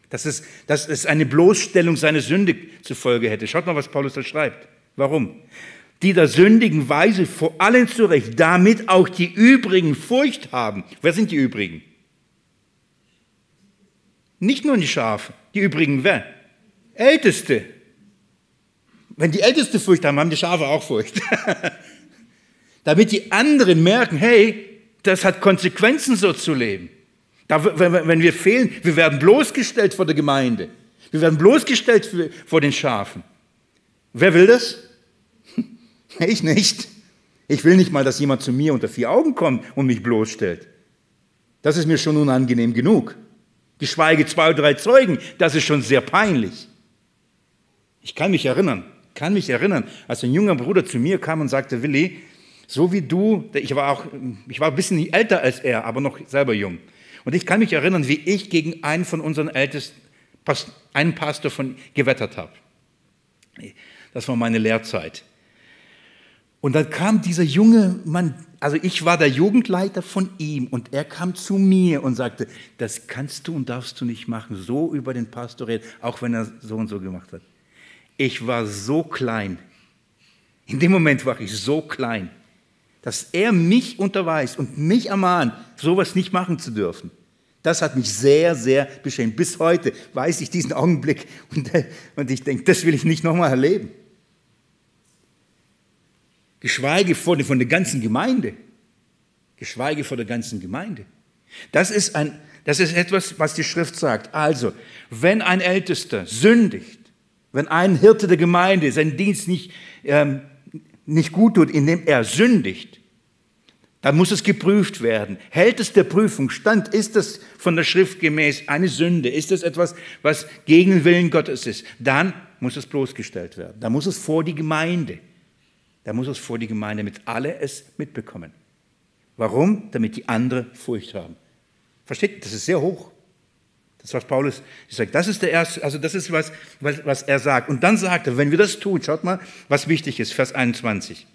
Dass es, dass es eine Bloßstellung seiner Sünde zur Folge hätte. Schaut mal, was Paulus da schreibt. Warum? Die der sündigen Weise vor allen zurecht, damit auch die übrigen Furcht haben. Wer sind die übrigen? Nicht nur die Schafe, die übrigen wer? Älteste. Wenn die Älteste Furcht haben, haben die Schafe auch Furcht. damit die anderen merken, hey, das hat Konsequenzen, so zu leben. Da, wenn wir fehlen, wir werden bloßgestellt vor der Gemeinde. Wir werden bloßgestellt vor den Schafen. Wer will das? Ich nicht. Ich will nicht mal, dass jemand zu mir unter vier Augen kommt und mich bloßstellt. Das ist mir schon unangenehm genug. Geschweige zwei oder drei Zeugen, das ist schon sehr peinlich. Ich kann mich erinnern, kann mich erinnern, als ein junger Bruder zu mir kam und sagte, Willi, so wie du, ich war auch, ich war ein bisschen älter als er, aber noch selber jung. Und ich kann mich erinnern, wie ich gegen einen von unseren Ältesten, einen Pastor von gewettert habe. Das war meine Lehrzeit. Und dann kam dieser junge Mann, also ich war der Jugendleiter von ihm und er kam zu mir und sagte, das kannst du und darfst du nicht machen, so über den Pastor reden, auch wenn er so und so gemacht hat. Ich war so klein. In dem Moment war ich so klein, dass er mich unterweist und mich ermahnt, sowas nicht machen zu dürfen. Das hat mich sehr, sehr beschämt. Bis heute weiß ich diesen Augenblick und, und ich denke, das will ich nicht nochmal erleben geschweige von, von der ganzen Gemeinde. Geschweige vor der ganzen Gemeinde. Das ist, ein, das ist etwas, was die Schrift sagt. Also, wenn ein Ältester sündigt, wenn ein Hirte der Gemeinde seinen Dienst nicht, ähm, nicht gut tut, indem er sündigt, dann muss es geprüft werden. Hält es der Prüfung stand? Ist das von der Schrift gemäß eine Sünde? Ist es etwas, was gegen den Willen Gottes ist? Dann muss es bloßgestellt werden. Dann muss es vor die Gemeinde. Da muss es vor die Gemeinde, damit alle es mitbekommen. Warum? Damit die andere Furcht haben. Versteht? Das ist sehr hoch. Das, was Paulus sagt, das ist der erste, also das ist was, was, was er sagt. Und dann sagt er, wenn wir das tun, schaut mal, was wichtig ist, Vers 21.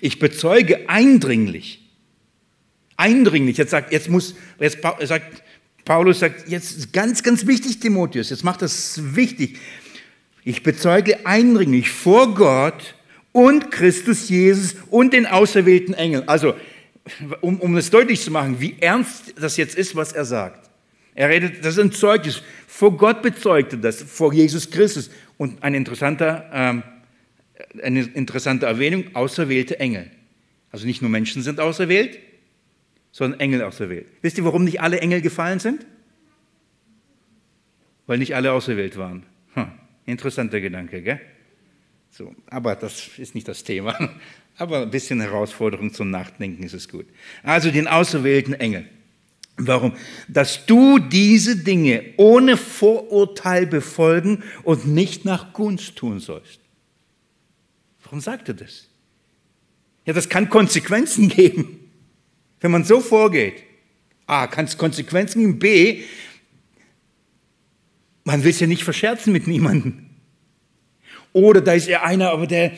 Ich bezeuge eindringlich, eindringlich, jetzt sagt, jetzt muss, jetzt sagt, Paulus sagt, jetzt ganz, ganz wichtig, Timotheus, jetzt macht das wichtig. Ich bezeuge eindringlich vor Gott und Christus Jesus und den auserwählten Engel. Also, um, um es deutlich zu machen, wie ernst das jetzt ist, was er sagt. Er redet, das ist ein Zeugnis. Vor Gott bezeugte das, vor Jesus Christus. Und ein interessanter, ähm, eine interessante Erwähnung, auserwählte Engel. Also nicht nur Menschen sind auserwählt, sondern Engel auserwählt. Wisst ihr, warum nicht alle Engel gefallen sind? Weil nicht alle auserwählt waren. Hm, interessanter Gedanke, gell? So, aber das ist nicht das Thema. Aber ein bisschen Herausforderung zum Nachdenken ist es gut. Also den auserwählten Engel. Warum? Dass du diese Dinge ohne Vorurteil befolgen und nicht nach Gunst tun sollst. Warum sagt er das? Ja, das kann Konsequenzen geben, wenn man so vorgeht. A, kann es Konsequenzen geben. B, man will es ja nicht verscherzen mit niemandem. Oder da ist er einer, aber der,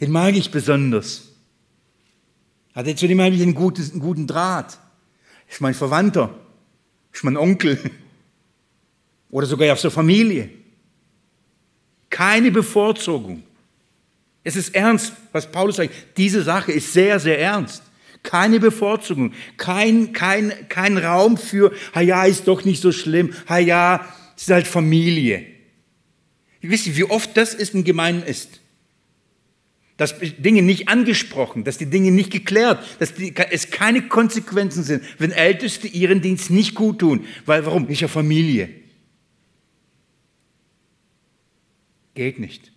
den mag ich besonders. Hat er zu dem habe ich einen guten, einen guten Draht. Ist mein Verwandter, ist mein Onkel oder sogar aus der Familie. Keine Bevorzugung. Es ist ernst, was Paulus sagt. Diese Sache ist sehr, sehr ernst. Keine Bevorzugung, kein, kein, kein Raum für, ha ja, ist doch nicht so schlimm, ha ja, es ist halt Familie. Wisst ihr, wie oft das ist in Gemeinden ist? Dass Dinge nicht angesprochen, dass die Dinge nicht geklärt, dass die, es keine Konsequenzen sind, wenn Älteste ihren Dienst nicht gut tun. Weil warum? Ich habe Familie. Geht nicht.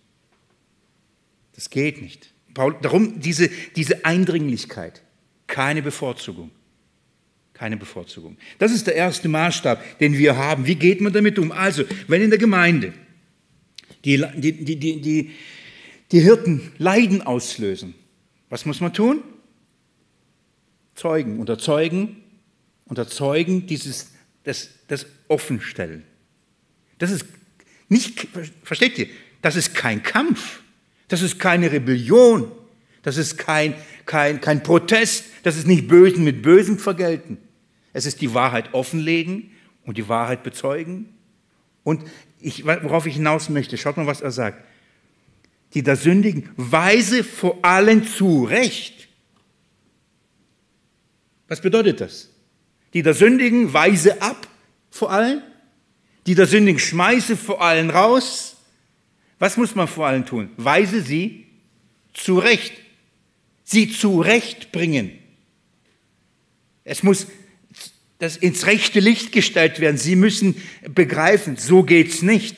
Das geht nicht. Paul, darum diese, diese Eindringlichkeit. Keine Bevorzugung. Keine Bevorzugung. Das ist der erste Maßstab, den wir haben. Wie geht man damit um? Also, wenn in der Gemeinde die, die, die, die, die Hirten Leiden auslösen. Was muss man tun? Zeugen, unter Zeugen, unter Zeugen dieses, das, das Offenstellen. Das ist nicht, versteht ihr, das ist kein Kampf, das ist keine Rebellion, das ist kein, kein, kein Protest, das ist nicht Bösen mit Bösem vergelten. Es ist die Wahrheit offenlegen und die Wahrheit bezeugen. Und ich, worauf ich hinaus möchte, schaut mal, was er sagt. Die da sündigen, weise vor allen zurecht. Was bedeutet das? Die da sündigen, weise ab vor allen. Die da sündigen, schmeiße vor allen raus. Was muss man vor allen tun? Weise sie zurecht. Sie zurechtbringen. Es muss das ins rechte Licht gestellt werden. Sie müssen begreifen, so geht's nicht.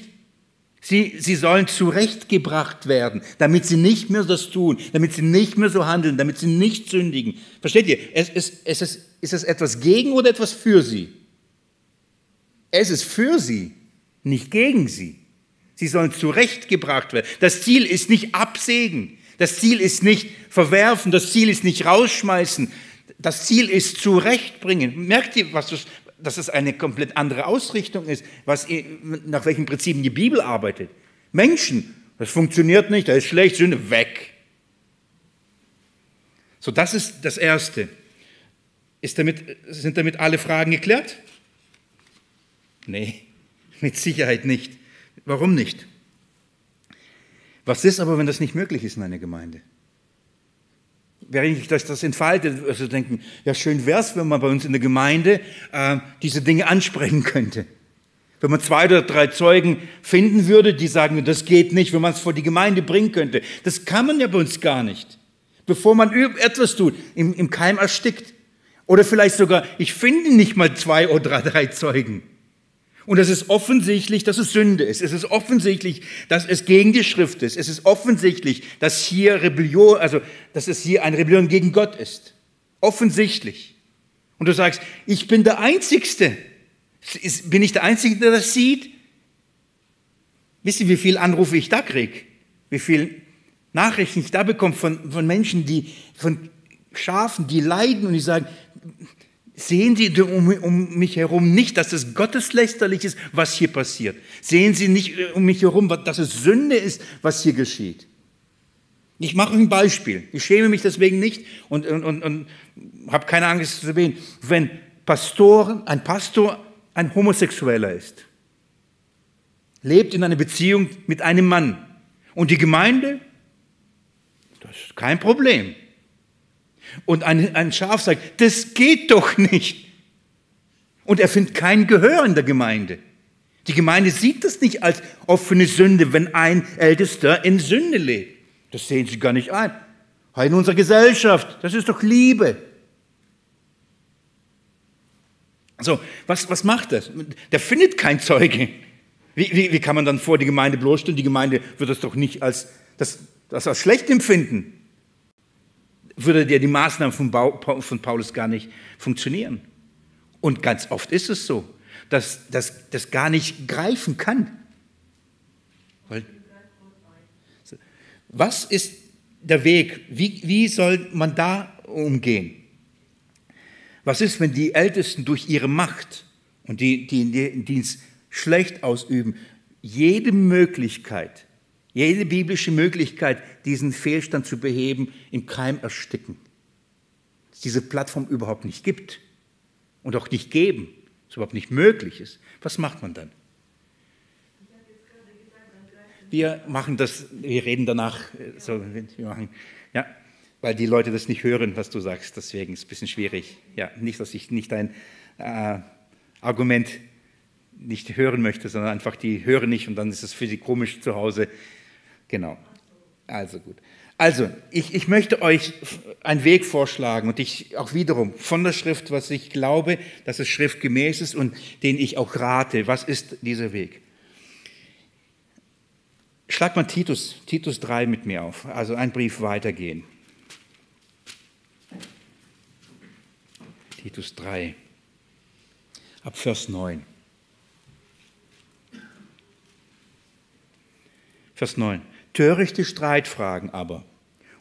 Sie, sie sollen zurechtgebracht werden, damit sie nicht mehr das tun, damit sie nicht mehr so handeln, damit sie nicht sündigen. Versteht ihr? Es, es, es ist, ist es etwas gegen oder etwas für sie? Es ist für sie, nicht gegen sie. Sie sollen zurechtgebracht werden. Das Ziel ist nicht absägen. Das Ziel ist nicht verwerfen. Das Ziel ist nicht rausschmeißen. Das Ziel ist zurechtbringen. Merkt ihr, was das, dass es eine komplett andere Ausrichtung ist, was, nach welchen Prinzipien die Bibel arbeitet. Menschen, das funktioniert nicht, das ist schlecht, Sünde, weg. So, das ist das Erste. Ist damit, sind damit alle Fragen geklärt? Nee, mit Sicherheit nicht. Warum nicht? Was ist aber, wenn das nicht möglich ist in einer Gemeinde? Während ich das, das entfaltet, also denken, ja schön wäre es, wenn man bei uns in der Gemeinde äh, diese Dinge ansprechen könnte. Wenn man zwei oder drei Zeugen finden würde, die sagen, das geht nicht, wenn man es vor die Gemeinde bringen könnte. Das kann man ja bei uns gar nicht. Bevor man etwas tut, im, im Keim erstickt. Oder vielleicht sogar, ich finde nicht mal zwei oder drei Zeugen. Und es ist offensichtlich, dass es Sünde ist. Es ist offensichtlich, dass es gegen die Schrift ist. Es ist offensichtlich, dass hier Rebellion, also, dass es hier eine Rebellion gegen Gott ist. Offensichtlich. Und du sagst, ich bin der Einzigste. Bin ich der Einzige, der das sieht? Wisst ihr, wie viele Anrufe ich da kriege? Wie viele Nachrichten ich da bekomme von, von Menschen, die, von Schafen, die leiden und die sagen, Sehen Sie um, um, mich herum nicht, dass es gotteslästerlich ist, was hier passiert. Sehen Sie nicht äh, um mich herum, dass es Sünde ist, was hier geschieht. Ich mache ein Beispiel. Ich schäme mich deswegen nicht und, und, und, und habe keine Angst zu erwähnen. Wenn Pastor, ein Pastor ein Homosexueller ist, lebt in einer Beziehung mit einem Mann und die Gemeinde, das ist kein Problem. Und ein, ein Schaf sagt, das geht doch nicht. Und er findet kein Gehör in der Gemeinde. Die Gemeinde sieht das nicht als offene Sünde, wenn ein Ältester in Sünde lebt. Das sehen sie gar nicht ein. In unserer Gesellschaft, das ist doch Liebe. So, was, was macht das? Der findet kein Zeuge. Wie, wie, wie kann man dann vor die Gemeinde bloßstellen? Die Gemeinde wird das doch nicht als, das, das als schlecht empfinden würde ja die Maßnahmen von, von Paulus gar nicht funktionieren. Und ganz oft ist es so, dass das gar nicht greifen kann. Was ist der Weg? Wie, wie soll man da umgehen? Was ist, wenn die Ältesten durch ihre Macht und die, die den Dienst schlecht ausüben, jede Möglichkeit jede biblische Möglichkeit, diesen Fehlstand zu beheben, im Keim ersticken. Dass diese Plattform überhaupt nicht gibt und auch nicht geben, es überhaupt nicht möglich ist. Was macht man dann? Wir machen das, wir reden danach, äh, so, wir machen, ja, weil die Leute das nicht hören, was du sagst, deswegen ist es ein bisschen schwierig. Ja, nicht, dass ich nicht dein äh, Argument nicht hören möchte, sondern einfach die hören nicht und dann ist es für sie komisch zu Hause. Genau. Also gut. Also, ich, ich möchte euch einen Weg vorschlagen und ich auch wiederum von der Schrift, was ich glaube, dass es schriftgemäß ist und den ich auch rate. Was ist dieser Weg? Schlag mal Titus, Titus 3 mit mir auf, also ein Brief weitergehen. Titus 3, ab Vers 9. Vers 9 törichte Streitfragen aber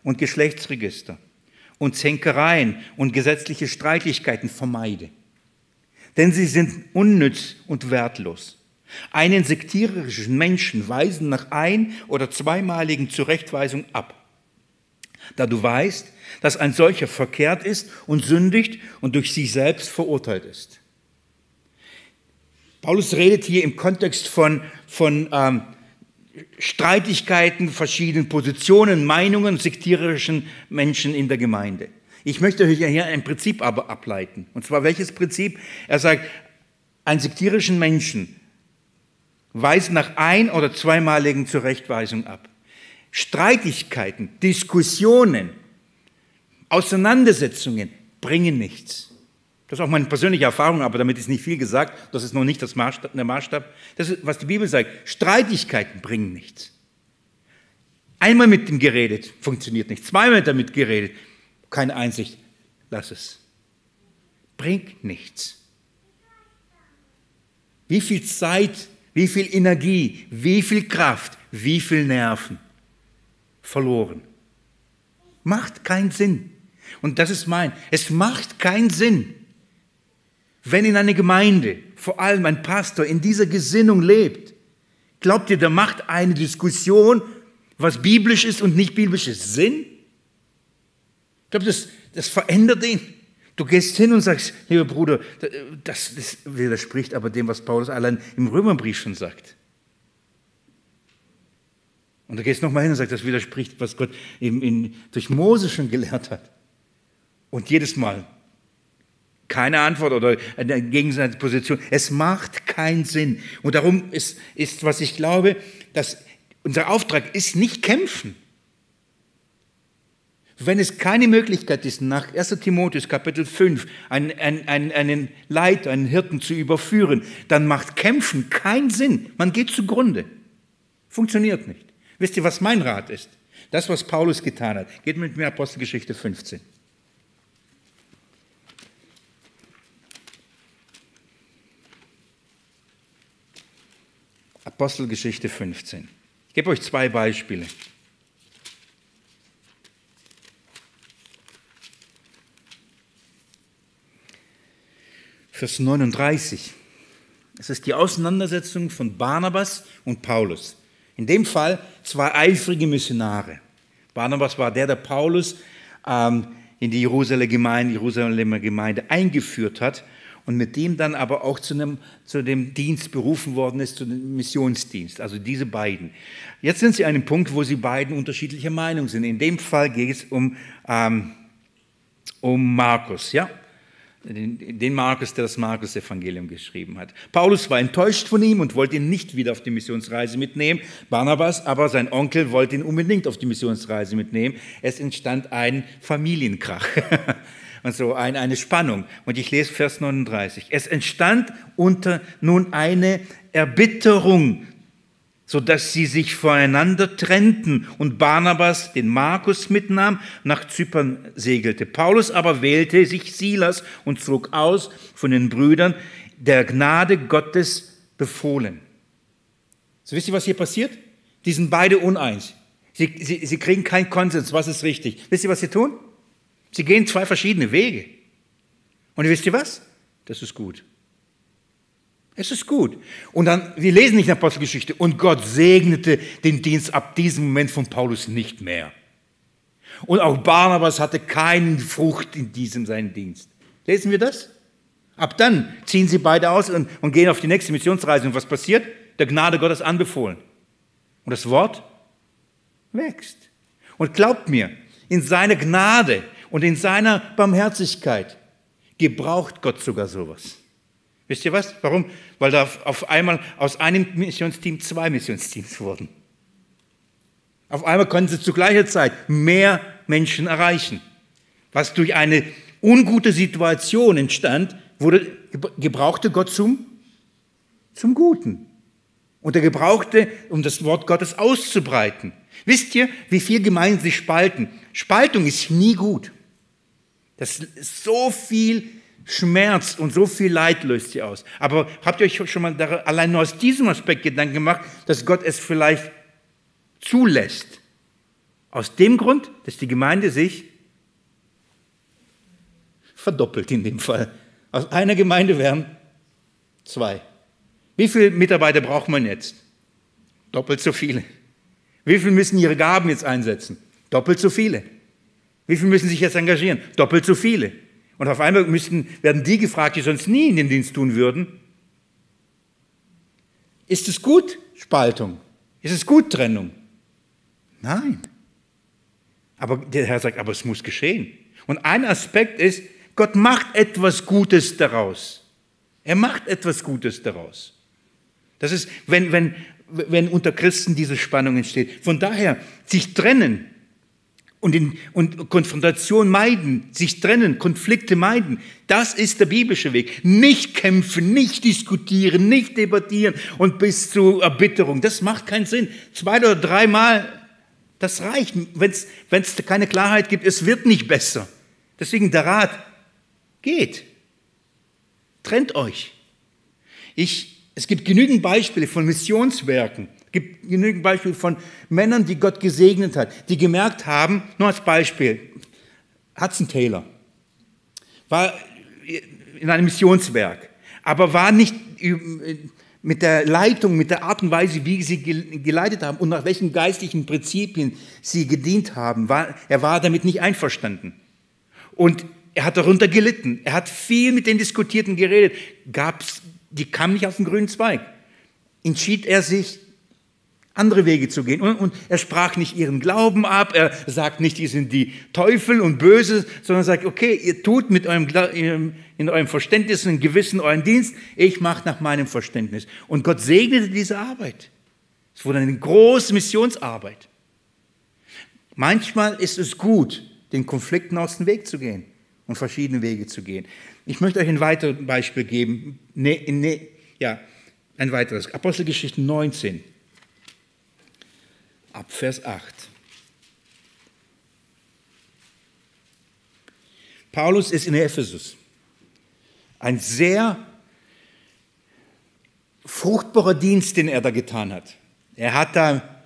und Geschlechtsregister und Zänkereien und gesetzliche Streitigkeiten vermeide. Denn sie sind unnütz und wertlos. Einen sektiererischen Menschen weisen nach ein- oder zweimaligen Zurechtweisung ab. Da du weißt, dass ein solcher verkehrt ist und sündigt und durch sich selbst verurteilt ist. Paulus redet hier im Kontext von, von ähm, Streitigkeiten, verschiedenen Positionen, Meinungen sektierischen Menschen in der Gemeinde. Ich möchte hier ein Prinzip aber ableiten. Und zwar welches Prinzip? Er sagt, einen sektierischen Menschen weist nach ein- oder zweimaligen Zurechtweisung ab. Streitigkeiten, Diskussionen, Auseinandersetzungen bringen nichts. Das ist auch meine persönliche Erfahrung, aber damit ist nicht viel gesagt. Das ist noch nicht das Maßstab, der Maßstab. Das ist, was die Bibel sagt. Streitigkeiten bringen nichts. Einmal mit dem geredet, funktioniert nicht. Zweimal damit geredet, keine Einsicht, lass es. Bringt nichts. Wie viel Zeit, wie viel Energie, wie viel Kraft, wie viel Nerven verloren. Macht keinen Sinn. Und das ist mein. Es macht keinen Sinn, wenn in einer Gemeinde, vor allem ein Pastor, in dieser Gesinnung lebt, glaubt ihr, da macht eine Diskussion, was biblisch ist und nicht biblisch ist, Sinn? Ich glaube, das, das verändert ihn. Du gehst hin und sagst, lieber Bruder, das, das widerspricht aber dem, was Paulus allein im Römerbrief schon sagt. Und du gehst nochmal hin und sagst, das widerspricht, was Gott eben in, durch Mose schon gelehrt hat. Und jedes Mal keine Antwort oder eine Gegensatzposition. Es macht keinen Sinn. Und darum ist, ist, was ich glaube, dass unser Auftrag ist nicht kämpfen. Wenn es keine Möglichkeit ist, nach 1 Timotheus Kapitel 5 einen, einen, einen Leiter, einen Hirten zu überführen, dann macht Kämpfen keinen Sinn. Man geht zugrunde. Funktioniert nicht. Wisst ihr, was mein Rat ist? Das, was Paulus getan hat. Geht mit mir Apostelgeschichte 15. Apostelgeschichte 15. Ich gebe euch zwei Beispiele. Vers 39. Es ist die Auseinandersetzung von Barnabas und Paulus. In dem Fall zwei eifrige Missionare. Barnabas war der, der Paulus ähm, in die Jerusalemer Gemeinde, Jerusalemer Gemeinde eingeführt hat und mit dem dann aber auch zu, einem, zu dem Dienst berufen worden ist, zu dem Missionsdienst. Also diese beiden. Jetzt sind sie an einem Punkt, wo sie beiden unterschiedlicher Meinung sind. In dem Fall geht es um, ähm, um Markus, ja? Den Markus, der das Markus-Evangelium geschrieben hat. Paulus war enttäuscht von ihm und wollte ihn nicht wieder auf die Missionsreise mitnehmen. Barnabas, aber sein Onkel, wollte ihn unbedingt auf die Missionsreise mitnehmen. Es entstand ein Familienkrach. und so ein, eine Spannung. Und ich lese Vers 39. Es entstand unter nun eine Erbitterung, sodass sie sich voneinander trennten und Barnabas den Markus mitnahm, nach Zypern segelte. Paulus aber wählte sich Silas und zog aus von den Brüdern, der Gnade Gottes befohlen. So wisst ihr, was hier passiert? Die sind beide uneins. Sie, sie, sie kriegen keinen Konsens, was ist richtig. Wisst ihr, was sie tun? Sie gehen zwei verschiedene Wege. Und wisst ihr was? Das ist gut. Es ist gut. Und dann, wir lesen nicht in Apostelgeschichte, und Gott segnete den Dienst ab diesem Moment von Paulus nicht mehr. Und auch Barnabas hatte keine Frucht in diesem seinen Dienst. Lesen wir das? Ab dann ziehen sie beide aus und, und gehen auf die nächste Missionsreise. Und was passiert? Der Gnade Gottes anbefohlen. Und das Wort wächst. Und glaubt mir, in seiner Gnade und in seiner Barmherzigkeit gebraucht Gott sogar sowas. Wisst ihr was? Warum? Weil da auf einmal aus einem Missionsteam zwei Missionsteams wurden. Auf einmal konnten sie zu gleicher Zeit mehr Menschen erreichen. Was durch eine ungute Situation entstand, wurde, gebrauchte Gott zum, zum Guten. Und er gebrauchte, um das Wort Gottes auszubreiten. Wisst ihr, wie viel Gemeinden sich spalten? Spaltung ist nie gut. Das ist so viel Schmerz und so viel Leid löst sie aus. Aber habt ihr euch schon mal allein nur aus diesem Aspekt Gedanken gemacht, dass Gott es vielleicht zulässt? Aus dem Grund, dass die Gemeinde sich verdoppelt in dem Fall. Aus einer Gemeinde wären zwei. Wie viele Mitarbeiter braucht man jetzt? Doppelt so viele. Wie viele müssen ihre Gaben jetzt einsetzen? Doppelt so viele. Wie viele müssen sich jetzt engagieren? Doppelt so viele. Und auf einmal müssten, werden die gefragt, die sonst nie in den Dienst tun würden. Ist es gut, Spaltung? Ist es gut, Trennung? Nein. Aber der Herr sagt, aber es muss geschehen. Und ein Aspekt ist, Gott macht etwas Gutes daraus. Er macht etwas Gutes daraus. Das ist, wenn, wenn, wenn unter Christen diese Spannung entsteht. Von daher, sich trennen und, in, und Konfrontation meiden, sich trennen, Konflikte meiden. Das ist der biblische Weg. Nicht kämpfen, nicht diskutieren, nicht debattieren und bis zu Erbitterung. Das macht keinen Sinn. Zwei oder dreimal, das reicht. Wenn es keine Klarheit gibt, es wird nicht besser. Deswegen der Rat, geht. Trennt euch. Ich, es gibt genügend Beispiele von Missionswerken es gibt genügend Beispiele von Männern, die Gott gesegnet hat, die gemerkt haben, nur als Beispiel, Hudson Taylor war in einem Missionswerk, aber war nicht mit der Leitung, mit der Art und Weise, wie sie geleitet haben und nach welchen geistlichen Prinzipien sie gedient haben, war, er war damit nicht einverstanden. Und er hat darunter gelitten. Er hat viel mit den Diskutierten geredet. Gab's, die kamen nicht auf den grünen Zweig. Entschied er sich, andere Wege zu gehen. Und, und, er sprach nicht ihren Glauben ab, er sagt nicht, die sind die Teufel und Böse, sondern sagt, okay, ihr tut mit eurem, in eurem Verständnis und Gewissen euren Dienst, ich mache nach meinem Verständnis. Und Gott segnete diese Arbeit. Es wurde eine große Missionsarbeit. Manchmal ist es gut, den Konflikten aus dem Weg zu gehen und verschiedene Wege zu gehen. Ich möchte euch ein weiteres Beispiel geben. Ne, ne, ja, ein weiteres. Apostelgeschichte 19 ab Vers 8. Paulus ist in Ephesus. Ein sehr fruchtbarer Dienst, den er da getan hat. Er hat da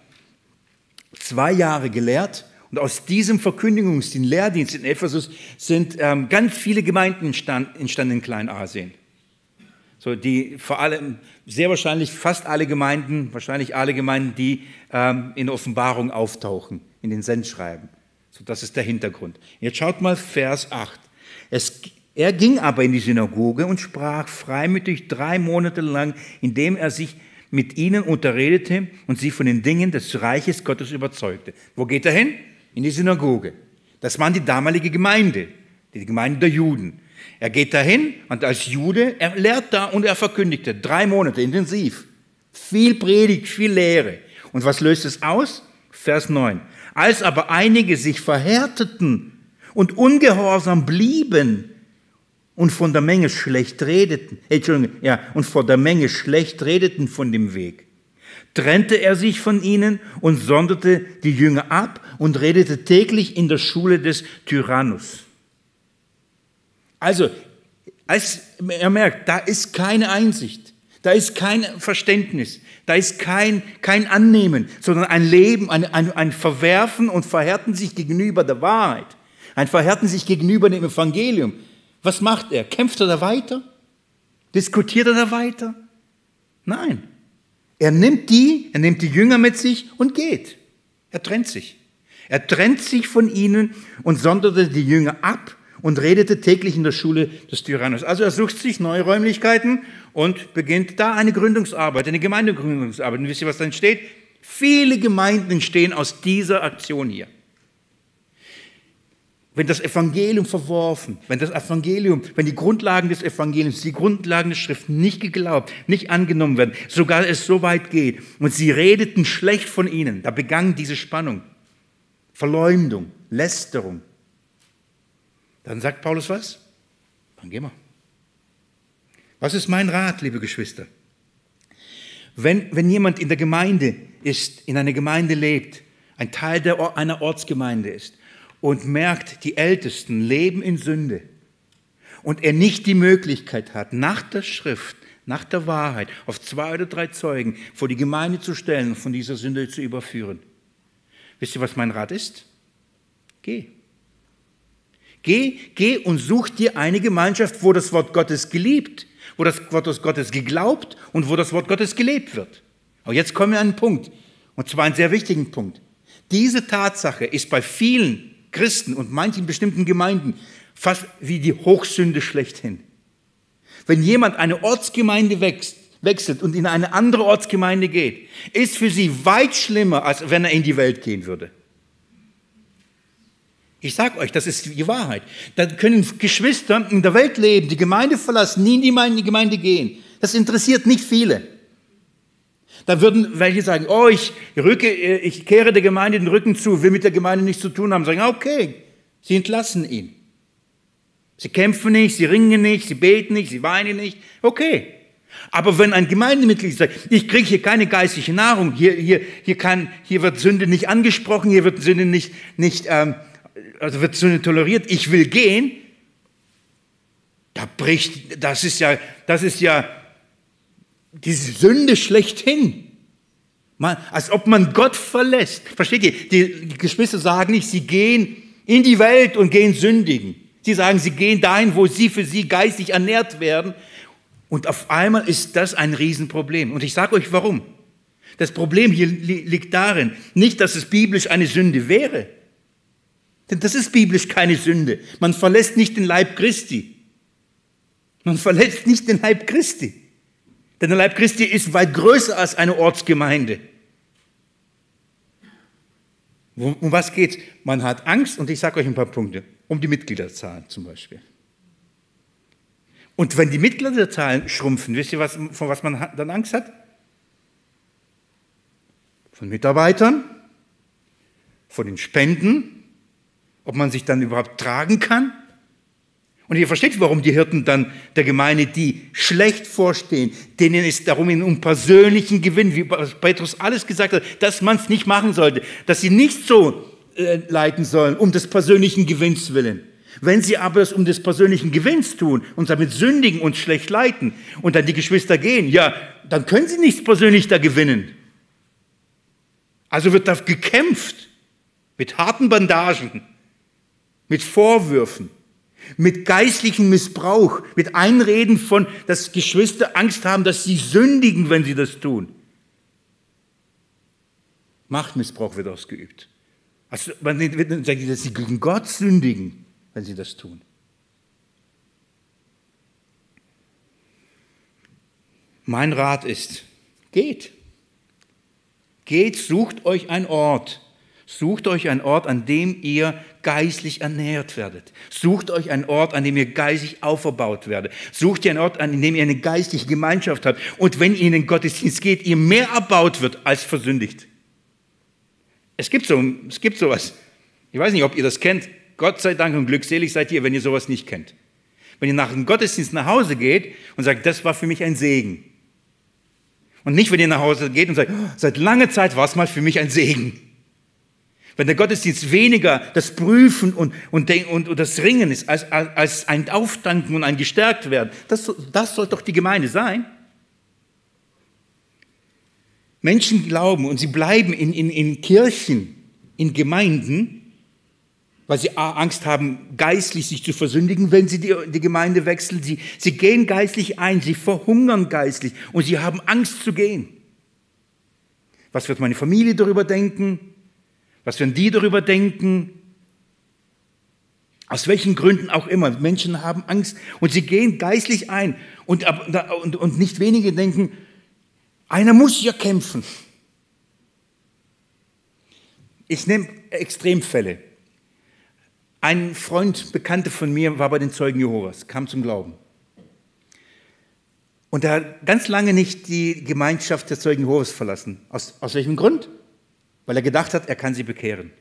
zwei Jahre gelehrt und aus diesem Verkündigungsdienst, Lehrdienst in Ephesus, sind ähm, ganz viele Gemeinden entstanden in Kleinasien. So die vor allem, sehr wahrscheinlich fast alle Gemeinden, wahrscheinlich alle Gemeinden, die ähm, in Offenbarung auftauchen, in den Sendschreiben. So, das ist der Hintergrund. Jetzt schaut mal Vers 8. Es, er ging aber in die Synagoge und sprach freimütig drei Monate lang, indem er sich mit ihnen unterredete und sie von den Dingen des Reiches Gottes überzeugte. Wo geht er hin? In die Synagoge. Das waren die damalige Gemeinde, die Gemeinde der Juden. Er geht dahin und als Jude, er lehrt da und er verkündigte drei Monate intensiv. Viel Predigt, viel Lehre. Und was löst es aus? Vers 9. Als aber einige sich verhärteten und ungehorsam blieben und von der Menge schlecht redeten, Entschuldigung, ja, und vor der Menge schlecht redeten von dem Weg, trennte er sich von ihnen und sonderte die Jünger ab und redete täglich in der Schule des Tyrannus. Also, als er merkt, da ist keine Einsicht, da ist kein Verständnis, da ist kein, kein Annehmen, sondern ein Leben, ein, ein, ein Verwerfen und Verhärten sich gegenüber der Wahrheit, ein Verhärten sich gegenüber dem Evangelium. Was macht er? Kämpft er da weiter? Diskutiert er da weiter? Nein. Er nimmt die, er nimmt die Jünger mit sich und geht. Er trennt sich. Er trennt sich von ihnen und sonderte die Jünger ab und redete täglich in der Schule des Tyrannus. Also er sucht sich neue Räumlichkeiten und beginnt da eine Gründungsarbeit, eine Gemeindegründungsarbeit. Und wisst ihr, was dann steht? Viele Gemeinden entstehen aus dieser Aktion hier. Wenn das Evangelium verworfen, wenn das Evangelium, wenn die Grundlagen des Evangeliums, die Grundlagen der Schrift nicht geglaubt, nicht angenommen werden, sogar es so weit geht und sie redeten schlecht von ihnen, da begann diese Spannung, Verleumdung, Lästerung, dann sagt Paulus was? Dann gehen wir. Was ist mein Rat, liebe Geschwister? Wenn, wenn jemand in der Gemeinde ist, in einer Gemeinde lebt, ein Teil der, einer Ortsgemeinde ist und merkt, die Ältesten leben in Sünde und er nicht die Möglichkeit hat, nach der Schrift, nach der Wahrheit, auf zwei oder drei Zeugen vor die Gemeinde zu stellen und von dieser Sünde zu überführen. Wisst ihr, was mein Rat ist? Geh. Geh, geh und such dir eine Gemeinschaft, wo das Wort Gottes geliebt, wo das Wort Gottes geglaubt und wo das Wort Gottes gelebt wird. Aber jetzt kommen wir an einen Punkt, und zwar einen sehr wichtigen Punkt. Diese Tatsache ist bei vielen Christen und manchen bestimmten Gemeinden fast wie die Hochsünde schlechthin. Wenn jemand eine Ortsgemeinde wächst, wechselt und in eine andere Ortsgemeinde geht, ist für sie weit schlimmer, als wenn er in die Welt gehen würde. Ich sage euch, das ist die Wahrheit. Da können Geschwister in der Welt leben, die Gemeinde verlassen, nie in die Gemeinde gehen. Das interessiert nicht viele. Da würden welche sagen, oh, ich, rücke, ich kehre der Gemeinde den Rücken zu, will mit der Gemeinde nichts zu tun haben. Sagen, okay, sie entlassen ihn. Sie kämpfen nicht, sie ringen nicht, sie beten nicht, sie weinen nicht. Okay. Aber wenn ein Gemeindemitglied sagt, ich kriege hier keine geistliche Nahrung, hier, hier, hier, kann, hier wird Sünde nicht angesprochen, hier wird Sünde nicht, nicht ähm, also wird Sünde toleriert, ich will gehen, da bricht, das ist ja, das ist ja diese Sünde schlechthin. Man, als ob man Gott verlässt. Versteht ihr? Die, die Geschwister sagen nicht, sie gehen in die Welt und gehen sündigen. Sie sagen, sie gehen dahin, wo sie für sie geistig ernährt werden. Und auf einmal ist das ein Riesenproblem. Und ich sage euch warum. Das Problem hier liegt darin, nicht, dass es biblisch eine Sünde wäre. Denn das ist biblisch keine Sünde. Man verlässt nicht den Leib Christi. Man verletzt nicht den Leib Christi. Denn der Leib Christi ist weit größer als eine Ortsgemeinde. Um was geht's? Man hat Angst, und ich sage euch ein paar Punkte, um die Mitgliederzahlen zum Beispiel. Und wenn die Mitgliederzahlen schrumpfen, wisst ihr, was, von was man dann Angst hat? Von Mitarbeitern, von den Spenden, ob man sich dann überhaupt tragen kann. Und ihr versteht, warum die Hirten dann der Gemeinde, die schlecht vorstehen, denen es darum um persönlichen Gewinn, wie Petrus alles gesagt hat, dass man es nicht machen sollte, dass sie nicht so äh, leiten sollen, um des persönlichen Gewinns willen. Wenn sie aber es um des persönlichen Gewinns tun und damit sündigen und schlecht leiten und dann die Geschwister gehen, ja, dann können sie nichts persönlich da gewinnen. Also wird da gekämpft mit harten Bandagen, mit Vorwürfen mit geistlichem Missbrauch, mit Einreden von, dass Geschwister Angst haben, dass sie sündigen, wenn sie das tun. Machtmissbrauch wird ausgeübt. Also man wird dann dass sie gegen Gott sündigen, wenn sie das tun. Mein Rat ist, geht. Geht, sucht euch einen Ort, Sucht euch einen Ort, an dem ihr geistlich ernährt werdet. Sucht euch einen Ort, an dem ihr geistlich auferbaut werdet. Sucht ihr einen Ort, an dem ihr eine geistliche Gemeinschaft habt. Und wenn ihr in den Gottesdienst geht, ihr mehr erbaut wird als versündigt. Es gibt so, es gibt sowas. Ich weiß nicht, ob ihr das kennt. Gott sei Dank und glückselig seid ihr, wenn ihr sowas nicht kennt. Wenn ihr nach dem Gottesdienst nach Hause geht und sagt, das war für mich ein Segen. Und nicht, wenn ihr nach Hause geht und sagt, oh, seit langer Zeit war es mal für mich ein Segen. Wenn der Gottesdienst weniger das Prüfen und, und, und, und das Ringen ist, als, als ein Auftanken und ein Gestärkt werden, das, das soll doch die Gemeinde sein. Menschen glauben und sie bleiben in, in, in Kirchen, in Gemeinden, weil sie Angst haben, geistlich sich zu versündigen, wenn sie die, die Gemeinde wechseln. Sie, sie gehen geistlich ein, sie verhungern geistlich und sie haben Angst zu gehen. Was wird meine Familie darüber denken? Was werden die darüber denken? Aus welchen Gründen auch immer. Menschen haben Angst und sie gehen geistlich ein. Und, und, und nicht wenige denken, einer muss ja kämpfen. Ich nehme Extremfälle. Ein Freund, Bekannte von mir, war bei den Zeugen Jehovas, kam zum Glauben. Und er hat ganz lange nicht die Gemeinschaft der Zeugen Jehovas verlassen. Aus, aus welchem Grund? Weil er gedacht hat, er kann sie bekehren.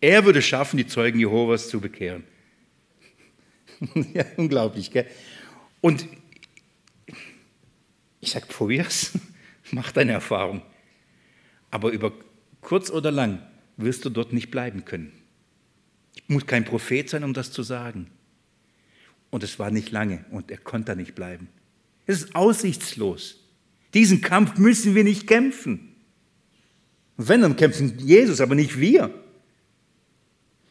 Er würde schaffen, die Zeugen Jehovas zu bekehren. ja, unglaublich, gell? Und ich sage, probier's, mach deine Erfahrung. Aber über kurz oder lang wirst du dort nicht bleiben können. Ich muss kein Prophet sein, um das zu sagen. Und es war nicht lange und er konnte da nicht bleiben. Es ist aussichtslos. Diesen Kampf müssen wir nicht kämpfen. Wenn, dann kämpfen Jesus, aber nicht wir.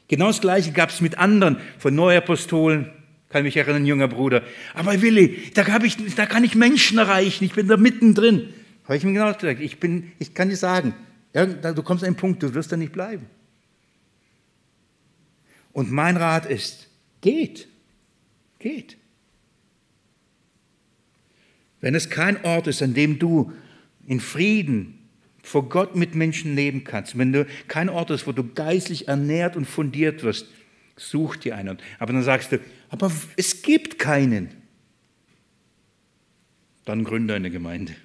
Genau das Gleiche gab es mit anderen von Neuapostolen, kann mich erinnern, junger Bruder. Aber Willi, da, ich, da kann ich Menschen erreichen, ich bin da mittendrin. Habe ich mir genau gesagt, ich, bin, ich kann dir sagen, du kommst an einen Punkt, du wirst da nicht bleiben. Und mein Rat ist, geht, geht. Wenn es kein Ort ist, an dem du in Frieden vor Gott mit Menschen leben kannst, wenn du kein Ort hast, wo du geistlich ernährt und fundiert wirst, such dir einen. Aber dann sagst du, aber es gibt keinen. Dann gründe eine Gemeinde.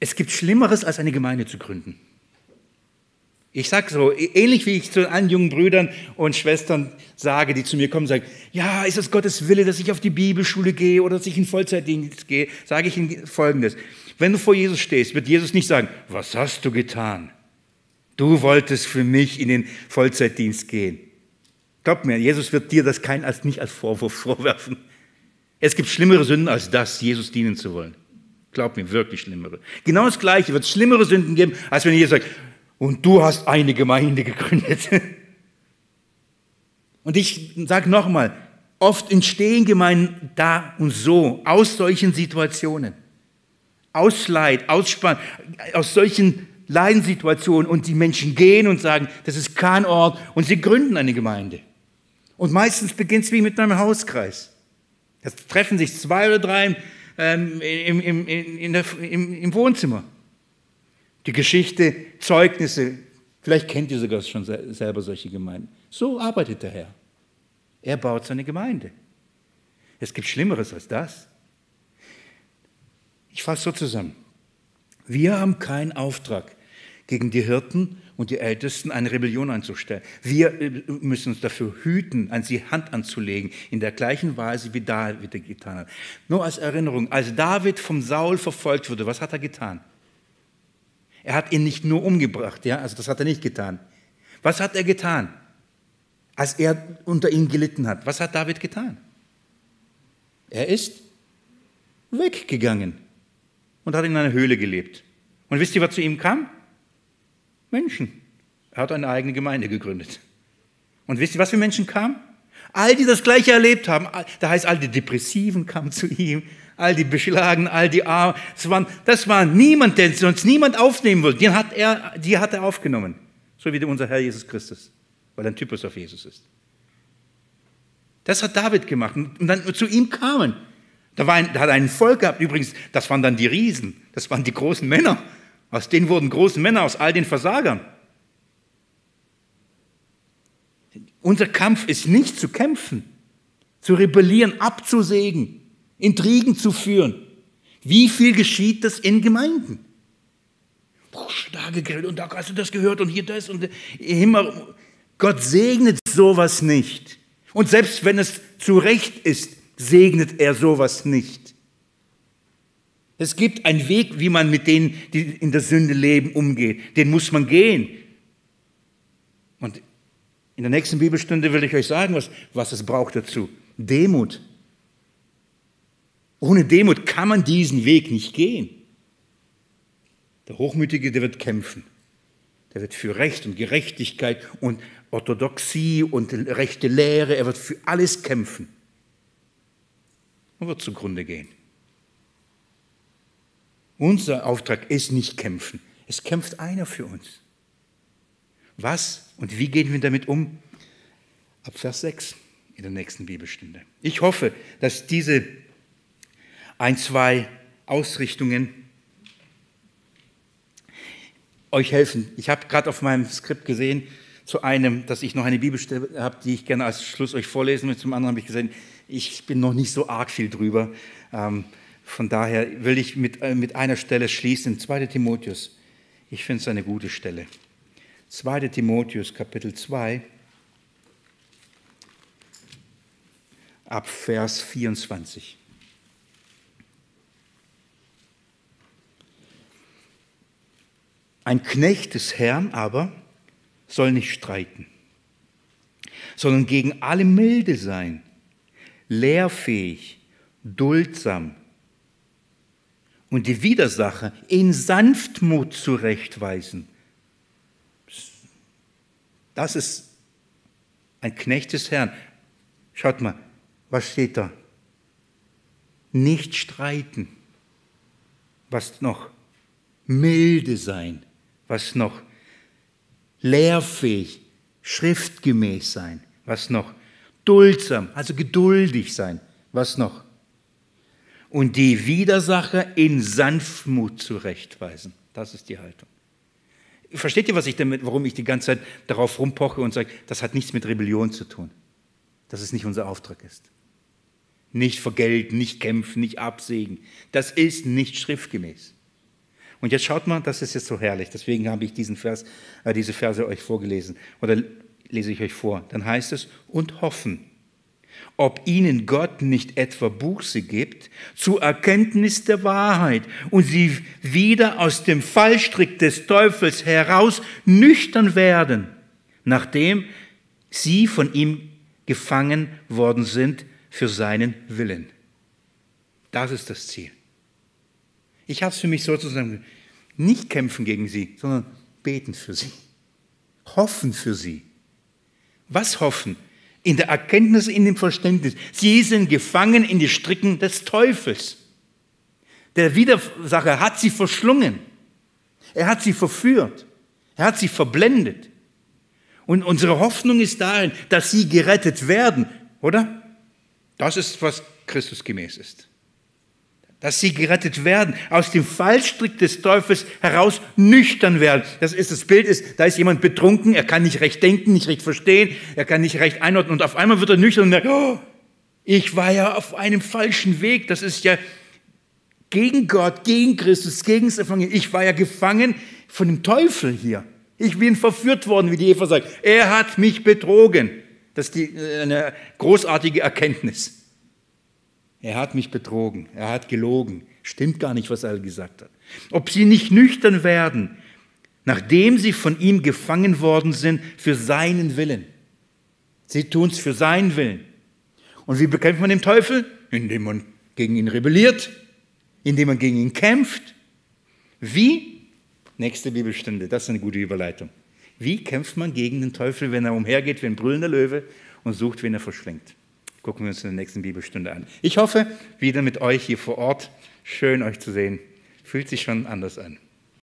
Es gibt Schlimmeres, als eine Gemeinde zu gründen. Ich sage so, ähnlich wie ich zu allen jungen Brüdern und Schwestern sage, die zu mir kommen sagen, ja, ist es Gottes Wille, dass ich auf die Bibelschule gehe oder dass ich in Vollzeitdienst gehe, sage ich ihnen Folgendes. Wenn du vor Jesus stehst, wird Jesus nicht sagen, was hast du getan? Du wolltest für mich in den Vollzeitdienst gehen. Glaub mir, Jesus wird dir das kein, als, nicht als Vorwurf vorwerfen. Es gibt schlimmere Sünden als das, Jesus dienen zu wollen. Glaub mir, wirklich schlimmere. Genau das Gleiche wird es schlimmere Sünden geben, als wenn Jesus sagt, und du hast eine Gemeinde gegründet. Und ich sage nochmal, oft entstehen Gemeinden da und so, aus solchen Situationen, aus Leid, aus aus solchen Leidenssituationen und die Menschen gehen und sagen, das ist kein Ort und sie gründen eine Gemeinde. Und meistens beginnt es wie mit einem Hauskreis. Es treffen sich zwei oder drei ähm, im, im, in der, im, im Wohnzimmer die Geschichte, Zeugnisse. Vielleicht kennt ihr sogar schon selber solche Gemeinden. So arbeitet der Herr. Er baut seine Gemeinde. Es gibt Schlimmeres als das. Ich fasse so zusammen. Wir haben keinen Auftrag, gegen die Hirten und die Ältesten eine Rebellion anzustellen. Wir äh, müssen uns dafür hüten, an sie Hand anzulegen, in der gleichen Weise, wie David getan hat. Nur als Erinnerung, als David vom Saul verfolgt wurde, was hat er getan? Er hat ihn nicht nur umgebracht, ja, also das hat er nicht getan. Was hat er getan, als er unter ihm gelitten hat? Was hat David getan? Er ist weggegangen und hat in einer Höhle gelebt. Und wisst ihr, was zu ihm kam? Menschen. Er hat eine eigene Gemeinde gegründet. Und wisst ihr, was für Menschen kamen? All die das Gleiche erlebt haben. Da heißt, all die Depressiven kamen zu ihm, all die Beschlagen, all die Armen. Das war, das war niemand, der sonst niemand aufnehmen wollte. Die hat, er, die hat er aufgenommen. So wie unser Herr Jesus Christus, weil er ein Typus auf Jesus ist. Das hat David gemacht. Und dann zu ihm kamen. Da, war ein, da hat er ein Volk gehabt. Übrigens, das waren dann die Riesen. Das waren die großen Männer. Aus denen wurden große Männer, aus all den Versagern. Unser Kampf ist nicht zu kämpfen, zu rebellieren, abzusägen. Intrigen zu führen. Wie viel geschieht das in Gemeinden? Boah, da und da hast du das gehört und hier das und immer. Gott segnet sowas nicht. Und selbst wenn es zu Recht ist, segnet er sowas nicht. Es gibt einen Weg, wie man mit denen, die in der Sünde leben, umgeht. Den muss man gehen. Und in der nächsten Bibelstunde will ich euch sagen, was, was es braucht dazu. Demut. Ohne Demut kann man diesen Weg nicht gehen. Der Hochmütige, der wird kämpfen. Der wird für Recht und Gerechtigkeit und Orthodoxie und rechte Lehre, er wird für alles kämpfen und wird zugrunde gehen. Unser Auftrag ist nicht kämpfen. Es kämpft einer für uns. Was und wie gehen wir damit um? Ab Vers 6 in der nächsten Bibelstunde. Ich hoffe, dass diese ein, zwei Ausrichtungen euch helfen. Ich habe gerade auf meinem Skript gesehen, zu einem, dass ich noch eine Bibelstelle habe, die ich gerne als Schluss euch vorlesen will. Zum anderen habe ich gesehen, ich bin noch nicht so arg viel drüber. Ähm, von daher will ich mit, äh, mit einer Stelle schließen, 2. Timotheus. Ich finde es eine gute Stelle. 2. Timotheus, Kapitel 2, ab Vers 24. Ein Knecht des Herrn aber soll nicht streiten, sondern gegen alle milde sein, lehrfähig, duldsam und die Widersacher in Sanftmut zurechtweisen. Das ist ein Knecht des Herrn. Schaut mal, was steht da? Nicht streiten. Was noch? Milde sein was noch? Lehrfähig, schriftgemäß sein, was noch? Duldsam, also geduldig sein, was noch? Und die Widersacher in Sanftmut zurechtweisen. Das ist die Haltung. Versteht ihr, was ich damit, warum ich die ganze Zeit darauf rumpoche und sage, das hat nichts mit Rebellion zu tun, dass es nicht unser Auftrag ist. Nicht vergelten, nicht kämpfen, nicht absägen. Das ist nicht schriftgemäß. Und jetzt schaut mal, das ist jetzt so herrlich. Deswegen habe ich diesen Vers, äh, diese Verse euch vorgelesen. Oder lese ich euch vor. Dann heißt es, und hoffen, ob ihnen Gott nicht etwa Buße gibt zur Erkenntnis der Wahrheit und sie wieder aus dem Fallstrick des Teufels heraus nüchtern werden, nachdem sie von ihm gefangen worden sind für seinen Willen. Das ist das Ziel. Ich habe es für mich sozusagen nicht kämpfen gegen sie, sondern beten für sie. Hoffen für sie. Was hoffen? In der Erkenntnis, in dem Verständnis. Sie sind gefangen in die Stricken des Teufels. Der Widersacher hat sie verschlungen. Er hat sie verführt. Er hat sie verblendet. Und unsere Hoffnung ist darin, dass sie gerettet werden, oder? Das ist, was Christus gemäß ist dass sie gerettet werden, aus dem Fallstrick des Teufels heraus nüchtern werden. Das ist das Bild ist, da ist jemand betrunken, er kann nicht recht denken, nicht recht verstehen, er kann nicht recht einordnen und auf einmal wird er nüchtern und sagt, oh, ich war ja auf einem falschen Weg, das ist ja gegen Gott, gegen Christus, gegen das Evangelium. Ich war ja gefangen von dem Teufel hier. Ich bin verführt worden, wie die Eva sagt. Er hat mich betrogen. Das ist die, äh, eine großartige Erkenntnis. Er hat mich betrogen, er hat gelogen. Stimmt gar nicht, was er gesagt hat. Ob sie nicht nüchtern werden, nachdem sie von ihm gefangen worden sind für seinen Willen. Sie tun es für seinen Willen. Und wie bekämpft man den Teufel? Indem man gegen ihn rebelliert, indem man gegen ihn kämpft. Wie? Nächste Bibelstunde, das ist eine gute Überleitung. Wie kämpft man gegen den Teufel, wenn er umhergeht wie ein brüllender Löwe und sucht, wen er verschlingt? Gucken wir uns in der nächsten Bibelstunde an. Ich hoffe, wieder mit euch hier vor Ort. Schön euch zu sehen. Fühlt sich schon anders an.